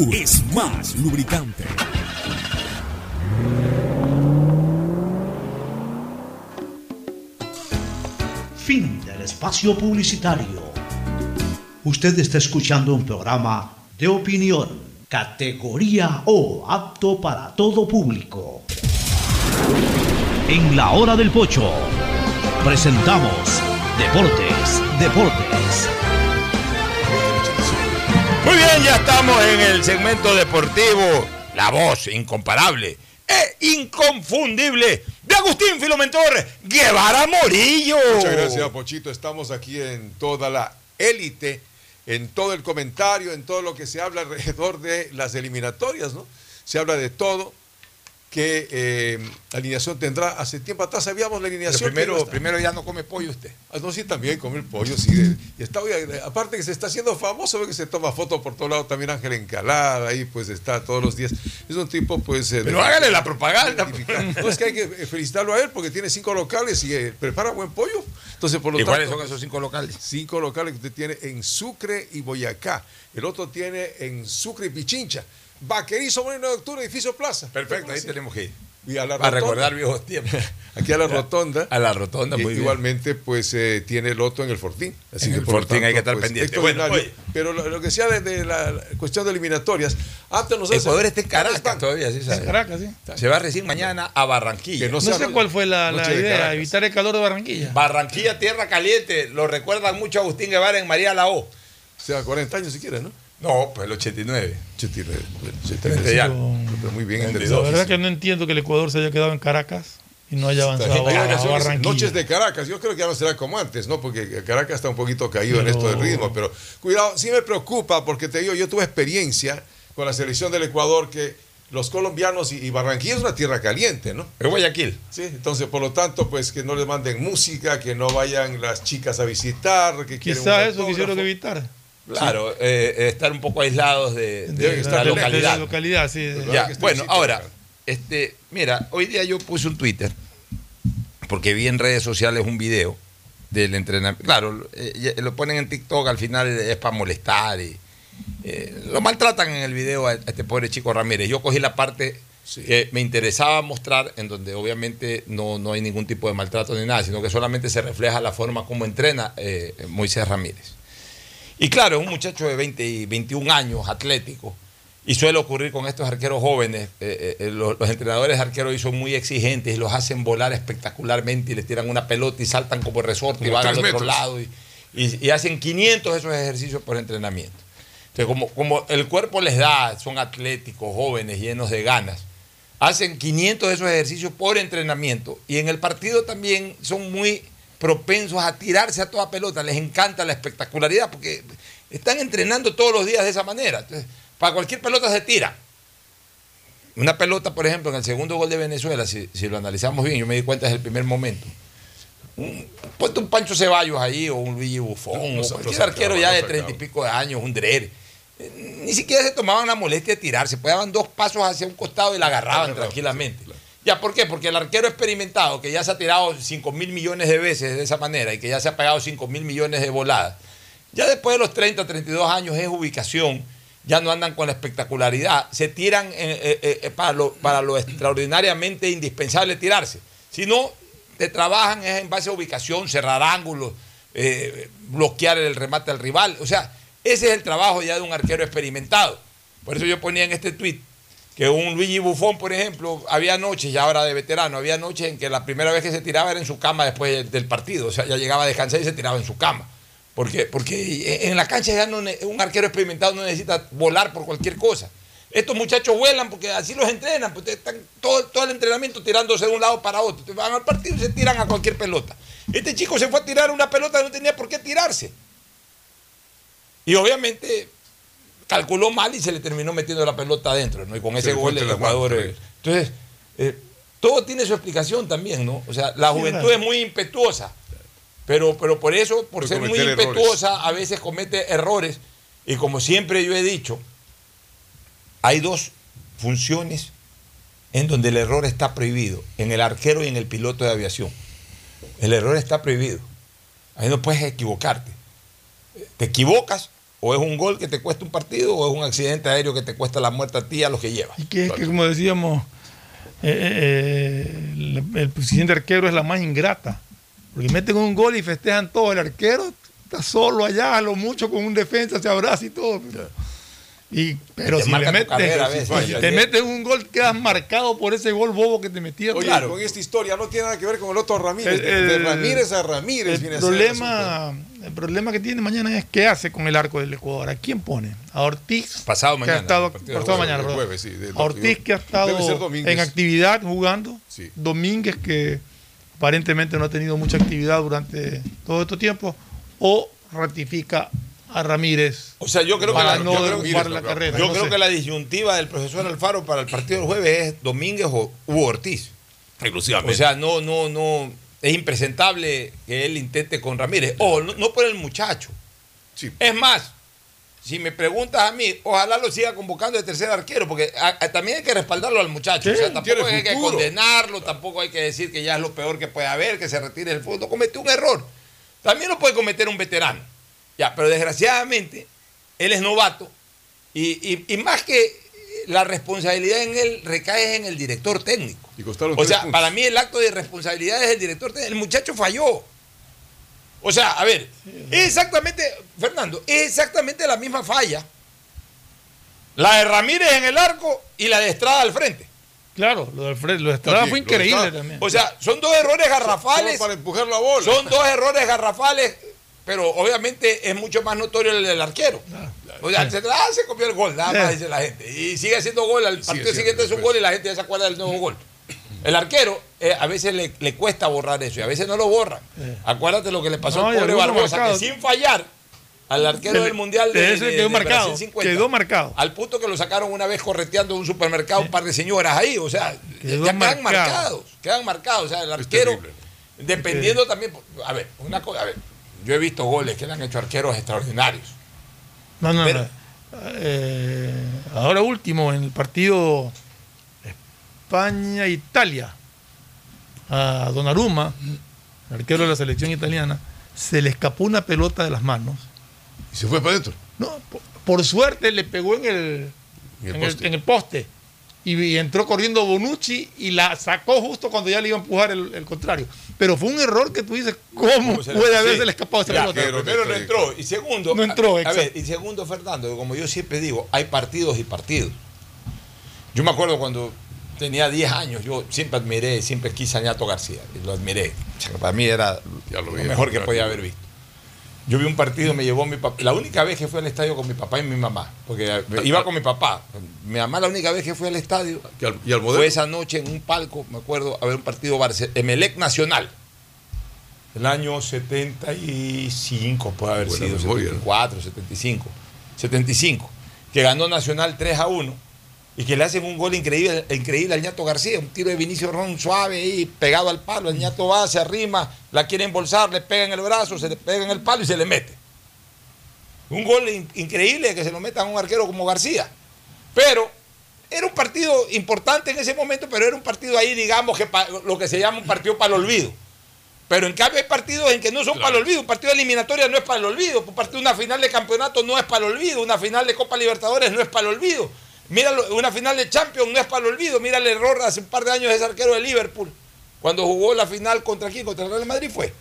es más lubricante. Fin del espacio publicitario. Usted está escuchando un programa de opinión, categoría O, apto para todo público. En la hora del pocho presentamos Deportes, Deportes. Muy bien, ya estamos en el segmento deportivo. La voz incomparable e inconfundible de Agustín Filomentor Guevara Morillo. Muchas gracias, Pochito. Estamos aquí en toda la élite, en todo el comentario, en todo lo que se habla alrededor de las eliminatorias, ¿no? Se habla de todo. Qué eh, alineación tendrá. Hace tiempo atrás sabíamos la alineación. que primero, primero ya no come pollo usted. Ah, no, sí, también comer pollo, sí. y está, de- aparte que se está haciendo famoso, ve que se toma fotos por todos lados, también Ángel Encalada, ahí pues está todos los días. Es un tipo, pues... eh, Pero de- hágale la propaganda. No, es que hay que eh, felicitarlo a él porque tiene cinco locales y eh, prepara buen pollo. Entonces, por lo ¿Y tanto, cuáles son esos cinco locales? Cinco locales que usted tiene en Sucre y Boyacá. El otro tiene en Sucre y Pichincha. Vaquerizo, Moreno de Octubre, Edificio Plaza. Perfecto, ahí tenemos que ir. Y a la Para recordar viejos tiempos. Aquí a la rotonda. A la rotonda, muy bien. Igualmente, pues eh, tiene loto en el Fortín. Así En que el Fortín hay que estar pues, pendiente. Bueno. Pero lo, lo que sea de, de la, la cuestión de eliminatorias, antes nosotros. Ecuador está en Caracas todavía, ¿sí sabes? En Caracas, sí. Se va recién mañana a Barranquilla. Que No, sé cuál fue la, la idea, evitar el calor de Barranquilla. Barranquilla, tierra caliente. Lo recuerdan mucho a Agustín Guevara en María La O. O sea, 40 años si quieres, ¿no? No, pues el 89. 89. Treinta ya. Pero muy bien La entendido. verdad que no entiendo que el Ecuador se haya quedado en Caracas y no haya avanzado a, a. Noches de Caracas, yo creo que ya no será como antes, ¿no? Porque Caracas está un poquito caído en esto del ritmo, pero cuidado, sí me preocupa porque te digo, yo tuve experiencia con la selección del Ecuador que los colombianos y, Barranquilla es una tierra caliente, ¿no? Es Guayaquil. Sí, entonces por lo tanto, pues que no les manden música, que no vayan las chicas a visitar, que quieren Quizá un eso quisieron evitar. Claro, eh, eh, estar un poco aislados de, de De, la, de- de localidad. la localidad, sí. Ya, bueno, ahora, este, mira, hoy día yo puse un Twitter porque vi en redes sociales un video del entrenamiento. Claro, eh, lo ponen en TikTok, al final es para molestar y eh, lo maltratan en el video a, a este pobre chico Ramírez. Yo cogí la parte que me interesaba mostrar, en donde obviamente no, no hay ningún tipo de maltrato ni nada, sino que solamente se refleja la forma como entrena eh, Moisés Ramírez. Y claro, es un muchacho de 20 y 21 años, atlético, y suele ocurrir con estos arqueros jóvenes. eh, eh, los, los entrenadores de arqueros hoy son muy exigentes y los hacen volar espectacularmente y les tiran una pelota y saltan como resorte y van al otro metros. lado y, y- y hacen 500 de esos ejercicios por entrenamiento. Entonces, como, como el cuerpo les da, son atléticos, jóvenes, llenos de ganas, hacen 500 de esos ejercicios por entrenamiento y en el partido también son muy propensos a tirarse a toda pelota, les encanta la espectacularidad porque están entrenando todos los días de esa manera. Entonces, para cualquier pelota se tira. Una pelota, por ejemplo, en el segundo gol de Venezuela, si, si lo analizamos bien, yo me di cuenta desde el primer momento. Un, ponte un Pancho Ceballos ahí o un Luigi Buffon No, o cualquier arquero ya de treinta y pico de años, un Drer. Eh, Ni siquiera se tomaban la molestia de tirarse, pues daban dos pasos hacia un costado y la agarraban tranquilamente. ¿Ya por qué? Porque el arquero experimentado, que ya se ha tirado 5 mil millones de veces de esa manera y que ya se ha pagado 5 mil millones de voladas, ya después de los 30, 32 años es ubicación, ya no andan con la espectacularidad, se tiran eh, eh, eh, para, lo, extraordinariamente indispensable tirarse. Si no, te trabajan en base a ubicación, cerrar ángulos, bloquear el remate al rival. O sea, ese es el trabajo ya de un arquero experimentado. Por eso yo ponía en este tweet que un Luigi Buffon, por ejemplo, había noches, ya ahora de veterano, había noches en que la primera vez que se tiraba era en su cama después del partido. O sea, ya llegaba a descansar y se tiraba en su cama. Porque, porque en la cancha ya un arquero experimentado no necesita volar por cualquier cosa. Estos muchachos vuelan porque así los entrenan, pues están todo, todo el entrenamiento tirándose de un lado para otro. Entonces van al partido y se tiran a cualquier pelota. Este chico se fue a tirar una pelota que no tenía por qué tirarse. Y obviamente calculó mal y se le terminó metiendo la pelota adentro, ¿no? Y con Se ese gol el Ecuador. eh, Entonces, eh, todo tiene su explicación también, ¿no? O sea, la juventud es muy impetuosa. Pero, pero por eso, por Por ser muy errores. impetuosa, a veces comete errores. Y como siempre yo he dicho, hay dos funciones en donde el error está prohibido, en el arquero y en el piloto de aviación. El error está prohibido. Ahí no puedes equivocarte. Te equivocas, o es un gol que te cuesta un partido, o es un accidente aéreo que te cuesta la muerte a ti y a los que llevas. Y que es que, como decíamos, eh, eh, el, el presidente arquero es la más ingrata. Porque meten un gol y festejan todo. El arquero está solo allá, a lo mucho con un defensa, se abraza y todo. Y, pero Te si le metes, te meten un gol, quedas marcado por ese gol bobo que te metieron. Oye, con esta historia no tiene nada que ver con el otro Ramírez. El- de, Ramírez a Ramírez El viene a ser el problema, el problema que tiene mañana es qué hace con el arco del Ecuador. ¿A quién pone? A Ortiz. Pasado que mañana, ha estado, pasado jueves, mañana, jueves, sí, A Ortiz que ha estado en actividad jugando. Sí. Domínguez que aparentemente no ha tenido mucha actividad durante todo este tiempo. O ratifica a Ramírez. O sea, yo creo para que la, no yo creo- derrumbar la carrera. Yo no creo sé. que la disyuntiva del profesor Alfaro para el partido del jueves es Domínguez o u Ortiz. Exclusivamente. O sea, no, no, no. Es impresentable que él intente con Ramírez. O no, no por el muchacho. Es más, si me preguntas a mí, ojalá lo siga convocando de tercer arquero, porque a- a- también hay que respaldarlo al muchacho. O sea, tampoco hay que condenarlo, tampoco hay que decir que ya es lo peor que puede haber, que se retire del fútbol. Cometió un error. También lo puede cometer un veterano. Ya, pero desgraciadamente, él es novato y, y- y más que la responsabilidad en él recae en el director técnico. Y costaron O sea, puntos. para mí el acto de responsabilidad es el director técnico. El muchacho falló. O sea, a ver, es exactamente, Fernando, es exactamente la misma falla. La de Ramírez en el arco y la de Estrada al frente. Claro, lo de Alfred, lo de Estrada fue increíble también. O sea, son dos errores garrafales. Solo para empujar la bola. Son dos errores garrafales, pero obviamente es mucho más notorio el del arquero. O sea, se, ah, se copió el gol, nada más dice la gente. Y sigue haciendo gol, al partido siendo siguiente es un gol y la gente ya se acuerda del nuevo gol. El arquero eh, a veces le, le cuesta borrar eso y a veces no lo borran. Acuérdate lo que le pasó No, al pobre Barbosa, que sin fallar al arquero le- del Mundial de, de ese de- quedó de marcado, Brasil 50. quedó marcado. Al punto que lo sacaron una vez correteando en un supermercado un par de señoras ahí. O sea, Quedó ya quedan marcado. marcados. Quedan marcados. O sea, el arquero, dependiendo también. A ver, una cosa, a ver, yo he visto goles que le han hecho arqueros extraordinarios. No, no, Pero- no. Eh, ahora último, en el partido España-Italia, a Donnarumma, el arquero de la selección italiana, se le escapó una pelota de las manos. Y se fue para adentro. No, por, por suerte le pegó en el, En el en el- poste. en el poste. Y, y entró corriendo Bonucci y la sacó justo cuando ya le iba a empujar el, el contrario. Pero fue un error que tú dices, ¿cómo le- puede sí. haberse le escapado esa Ya, pelota? pero primero no entró. Y segundo, No entró, a, a ver, y segundo, Fernando, como yo siempre digo, hay partidos y partidos. Yo me acuerdo cuando tenía 10 años, yo siempre admiré, siempre quise a Ñato García, y lo admiré. O sea, para mí era Ya lo lo veía mejor que podía haber visto. Yo vi un partido, me llevó mi papá. La única vez que fui al estadio con mi papá y mi mamá, porque iba con mi papá. Mi mamá, la única vez que fui al estadio, ¿Y al, fue esa noche en un palco, me acuerdo, a ver un partido Barce- Emelec Nacional. El año 75 puede haber Buena sido, memoria, ¿no? 74, 75. 75. Que ganó Nacional 3 a 1 y que le hacen un gol increíble, increíble al ñato García, un tiro de Vinicio Ron suave ahí, pegado al palo. El ñato va, se arrima, la quiere embolsar, le pega en el brazo, se le pega en el palo y se le mete. Un gol in- increíble que se lo metan a un arquero como García. Pero era un partido importante en ese momento, pero era un partido ahí, digamos, que lo que se llama un partido para el olvido. Pero en cambio hay partidos en que no son para el olvido. Un partido de eliminatoria no es para el olvido. Un partido, una final de campeonato no es para el olvido. Una final de Copa Libertadores no es para el olvido. Mira, una final de Champions no es para el olvido. Mira el error hace un par de años de ese arquero de Liverpool. Cuando jugó la final contra quién? Contra el Real Madrid fue.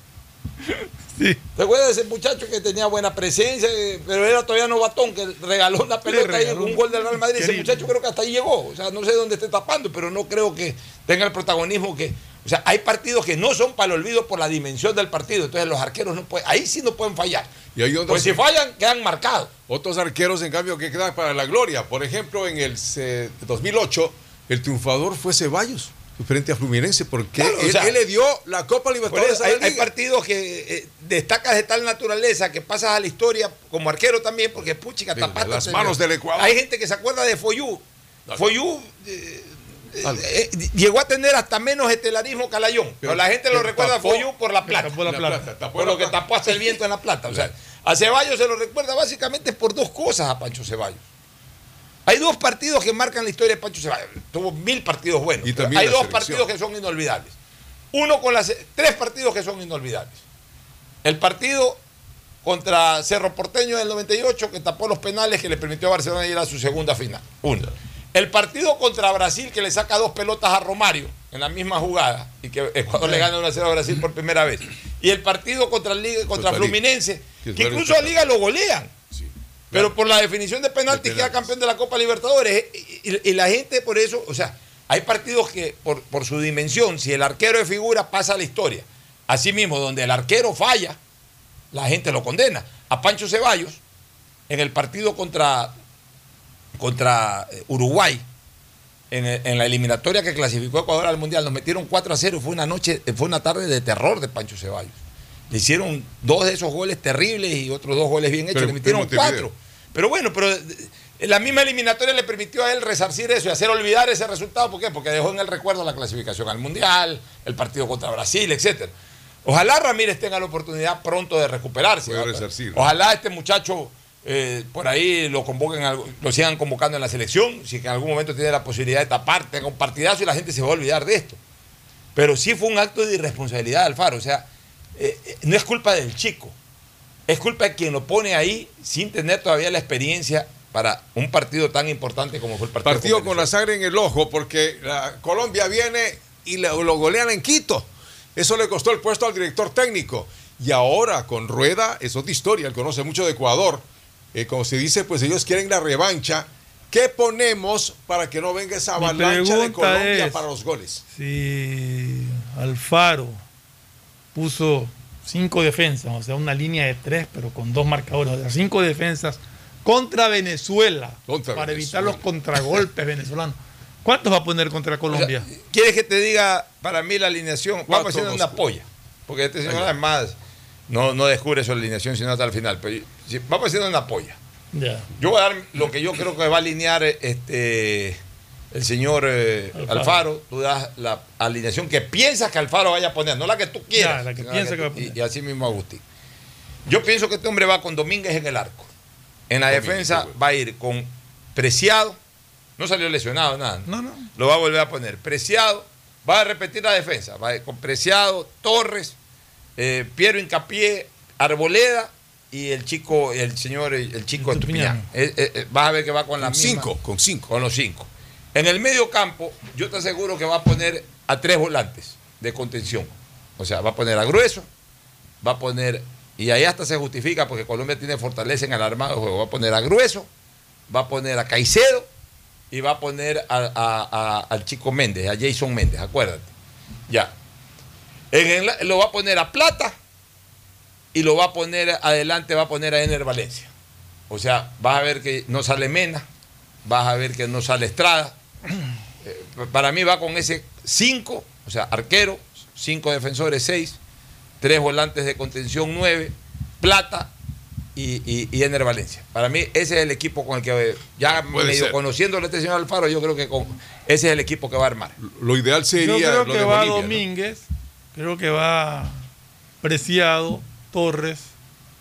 ¿Te acuerdas de ese muchacho que tenía buena presencia, pero era todavía novatón, que regaló una pelota y regaló un un- gol del Real Madrid? Ese muchacho creo que hasta ahí llegó. O sea, no sé dónde esté tapando, pero no creo que tenga el protagonismo que. O sea, hay partidos que no son para el olvido por la dimensión del partido. Entonces los arqueros no pueden, ahí sí no pueden fallar. Y hay otros, Pues si fallan, quedan marcados. otros arqueros, en cambio, que quedan para la gloria. Por ejemplo, en el eh, 2008, el triunfador fue Ceballos, frente a Fluminense, porque Claro, o él, sea, él le dio la Copa Libertadores eso a hay, la hay partidos que eh, destacas de tal naturaleza que pasas a la historia como arquero también, porque puchica, tapate. las manos del Ecuador. Hay gente que se acuerda de Foyú. Foyú eh, eh, eh, llegó a tener hasta menos estelarismo que Alayón. Pero, la gente lo recuerda a Foyú por la plata. tapó la La plata. plata, tapó por la lo que tapó hasta el viento en la plata. O sea, a Ceballos se lo recuerda básicamente por dos cosas a Pancho Ceballos. Hay dos partidos que marcan la historia de Pancho Ceballos. Tuvo mil partidos buenos. Y pero también hay dos selección. partidos que son inolvidables. Uno con las tres partidos que son inolvidables. El partido contra Cerro Porteño del 98 que tapó los penales que le permitió a Barcelona ir a su segunda final. Uno. El partido contra Brasil que le saca dos pelotas a Romario en la misma jugada y que Ecuador le gana 1 a 0 a Brasil por primera vez. Y el partido contra, Liga, contra. Fluminense, Que es incluso a Liga lo golean. Pero por la definición de penalti queda campeón de la Copa Libertadores. Y, la gente por eso, o sea, hay partidos que por, por su dimensión, si el arquero de figura pasa a la historia. Asimismo, donde el arquero falla, la gente lo condena. A Pancho Ceballos, en el partido contra, contra eh, Uruguay, en, el- en la eliminatoria que clasificó a Ecuador al Mundial, nos metieron 4 a 0. Fue una noche, fue una tarde de terror de Pancho Ceballos. Le hicieron dos de esos goles terribles y otros dos goles bien hechos. Pero le metieron cuatro. Pero bueno, pero eh, la misma eliminatoria le permitió a él resarcir eso y hacer olvidar ese resultado. ¿Por qué? Porque dejó en el recuerdo la clasificación al Mundial, el partido contra Brasil, etcétera. Ojalá Ramírez tenga la oportunidad pronto de recuperarse. Puede ¿no? resarcir. Ojalá este muchacho eh, por ahí lo convoquen, lo sigan convocando en la selección, si en algún momento tiene la posibilidad de tapar, tenga un partidazo y la gente se va a olvidar de esto. Pero sí fue un acto de irresponsabilidad de Alfaro. O sea, eh, eh, no es culpa del chico. Es culpa de quien lo pone ahí sin tener todavía la experiencia para un partido tan importante como fue el partido. Partido con la sangre en el ojo, porque la Colombia viene y lo, lo golean en Quito. Eso le costó el puesto al director técnico. Y ahora con Rueda es otra historia. Él conoce mucho de Ecuador. Eh, como se dice, pues ellos quieren la revancha. ¿Qué ponemos para que no venga esa avalancha de Colombia es- para los goles? Si Alfaro puso cinco defensas, o sea, una línea de tres, pero con dos marcadores, o sea, cinco defensas contra Venezuela, Contra para Venezuela. evitar los contragolpes venezolanos. ¿Cuántos va a poner contra Colombia? ¿Quieres que te diga para mí la alineación? Vamos haciendo dos, una polla. Porque este señor además no, no descubre su alineación sino hasta el final. Pero si- vamos haciendo una polla. Ya. Yo voy a dar lo que yo creo que va a alinear este el señor eh, Alfaro. Alfaro. Tú das la alineación que piensas que Alfaro vaya a poner, no la que tú quieras. Ya, la que sino piensa que va a tú- poner. Y, y así mismo Agustín. Yo pienso que este hombre va con Domínguez en el arco. En la defensa va a ir con Preciado. No salió lesionado, nada. No, no. Lo va a volver a poner. Preciado. Va a repetir la defensa. Va a ir con Preciado, Torres, eh, Piero Incapié, Arboleda y el chico, el señor, el chico Estupiñán. Eh, eh, vas a ver que va con la Con misma- cinco, con cinco. Con los cinco. En el medio campo, yo te aseguro que va a poner a tres volantes de contención. O sea, va a poner a Grueso, va a poner, y ahí hasta se justifica porque Colombia tiene fortaleza en el armado de juego. Va a poner a Grueso, va a poner a Caicedo y va a poner a- a- a- al chico Méndez, a Jason Méndez, acuérdate. Ya. En el- lo va a poner a Plata y lo va a poner adelante, va a poner a Ener Valencia. O sea, vas a ver que no sale Mena, vas a ver que no sale Estrada. Eh, para mí va con ese 5, o sea, arquero, 5 defensores, 6, 3 volantes de contención, 9, Plata y, y, y Ener Valencia. Para mí ese es el equipo con el que, ya Puede medio ser. conociéndolo a este señor Alfaro, yo creo que con, ese es el equipo que va a armar. Lo ideal sería Yo creo lo que de va Bolivia, ¿no? Creo que va Preciado, Torres,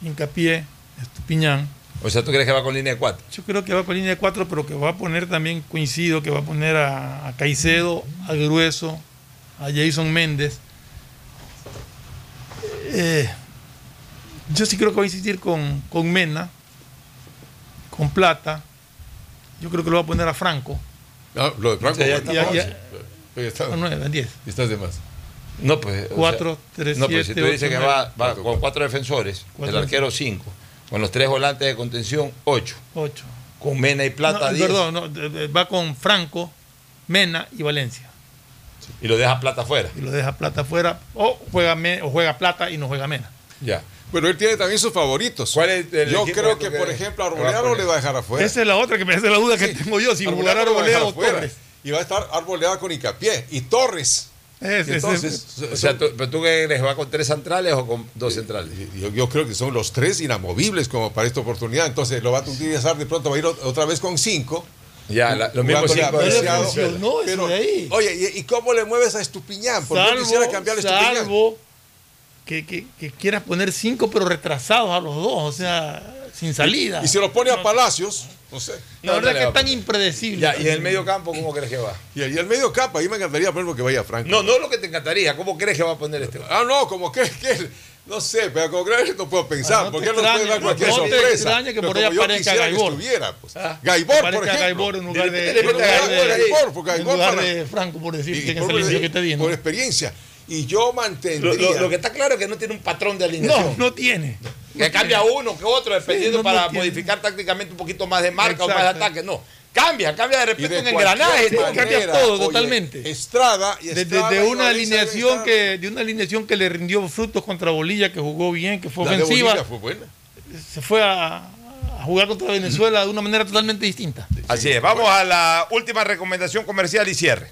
Hincapié, Estupiñán. O sea, ¿tú crees que va con línea de 4? Yo creo que va con línea de cuatro, pero que va a poner también, coincido, que va a poner a, a Caicedo, a Grueso, a Jason Méndez. Eh, yo sí creo que va a insistir con, con Mena, con Plata. Yo creo que lo va a poner a Franco. Ah, lo de Franco. Ya, ya, ya, no, ya. ya está. Estás de más. No, pues. o sea, Cuatro, tres, No, pues si siete, tú dices que va, con cuatro defensores, Cuatro el arquero 5, con los tres volantes de contención 8, Ocho. con Mena y Plata No, 10, perdón, no, va con Franco, Mena y Valencia. y lo deja Plata afuera. Y lo deja Plata afuera. O juega, o juega Plata y no juega Mena. Ya. Pero él tiene también sus favoritos. ¿Cuál es el Yo creo que que, por ejemplo, Arboleda le va a dejar afuera. Esa es la otra que me hace la duda que tengo yo. Si Arboleda o afuera. Torres. Y va a estar Arboleda con Icapié. Y Torres. Entonces, O sea, ¿tú, pero tú qué crees? ¿Va con tres centrales o con dos centrales? yo, yo creo que son los tres inamovibles como para esta oportunidad. Entonces lo va a utilizar de pronto, va a ir otra vez con cinco. Ya, la- jugándole a cinco funcionó Pero, de ahí. Oye, ¿y, y cómo le mueves a Estupiñán? Porque yo Salvo, quisiera cambiar a Estupiñán. salvo que, que- que quieras poner cinco, pero retrasados a los dos. O sea, sin salida. Y se lo pone a Palacios, no sé. La verdad que es tan impredecible. Ya, ¿y en el medio campo cómo crees que va? Y, y el medio campo, ahí me encantaría poner que vaya Franco. No, no lo que te encantaría. ¿Cómo crees que va a poner este? Ah, no, como que, que no sé, pero como que no puedo pensar, Ah, no te porque él nos puede dar cualquier no te sorpresa. extraña que Pero por ahí como yo aparezca quisiera Gaibor. que estuviera, pues. Ah, Gaibor, por ejemplo. Gaibor en lugar de, De lugar de- Gaibor ahí. Gaibor, porque en lugar para- de Franco, por decir Y- que por- línea que te di, ¿no? Por experiencia. Y yo mantendría. Lo, lo- lo que está claro es que no tiene un patrón de alineación. No, no tiene. Que cambia uno que otro, dependiendo Sí, no, para modificar tácticamente un poquito más de marca o más de ataque. No. Cambia, cambia de repente de un engranaje. todo. cambia manera, todo oye, totalmente. Estrada y De, de- Estrada de y una alineación que de una alineación que le rindió frutos contra Bolivia, que jugó bien, que fue La de ofensiva, Bolivia fue buena. se fue a, a jugar contra Venezuela de una manera totalmente distinta. Así es. Vamos a la última recomendación comercial y cierre.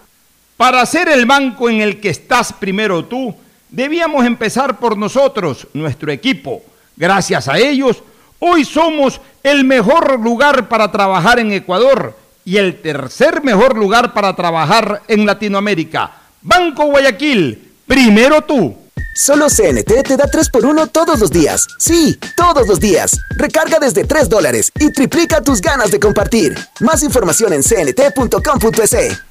Para ser el banco en el que estás primero tú, debíamos empezar por nosotros, nuestro equipo. Gracias a ellos, hoy somos el mejor lugar para trabajar en Ecuador y el tercer mejor lugar para trabajar en Latinoamérica. Banco Guayaquil, primero tú. Solo CNT te da 3x1 todos los días. Sí, todos los días. Recarga desde 3 dólares y triplica tus ganas de compartir. Más información en cnt.com.es.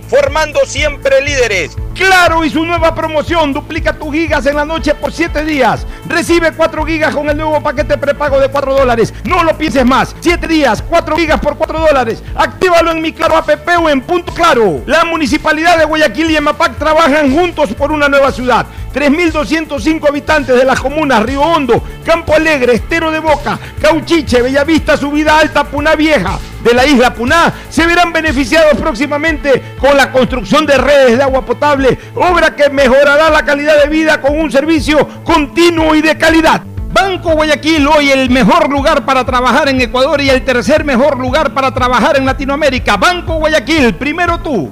formando siempre líderes. Claro y su nueva promoción, duplica tus gigas en la noche por 7 días. Recibe 4 gigas con el nuevo paquete prepago de 4 dólares. No lo pienses más. 7 días, 4 gigas por 4 dólares. Actívalo en mi Claro app o en Punto Claro. La Municipalidad de Guayaquil y EMAPAC trabajan juntos por una nueva ciudad. 3.205 habitantes de las comunas Río Hondo, Campo Alegre, Estero de Boca, Cauchiche, Bellavista, Subida Alta, Puná Vieja de la isla Puná se verán beneficiados próximamente con la construcción de redes de agua potable, obra que mejorará la calidad de vida con un servicio continuo y de calidad. Banco Guayaquil, hoy el mejor lugar para trabajar en Ecuador y el tercer mejor lugar para trabajar en Latinoamérica. Banco Guayaquil, primero tú.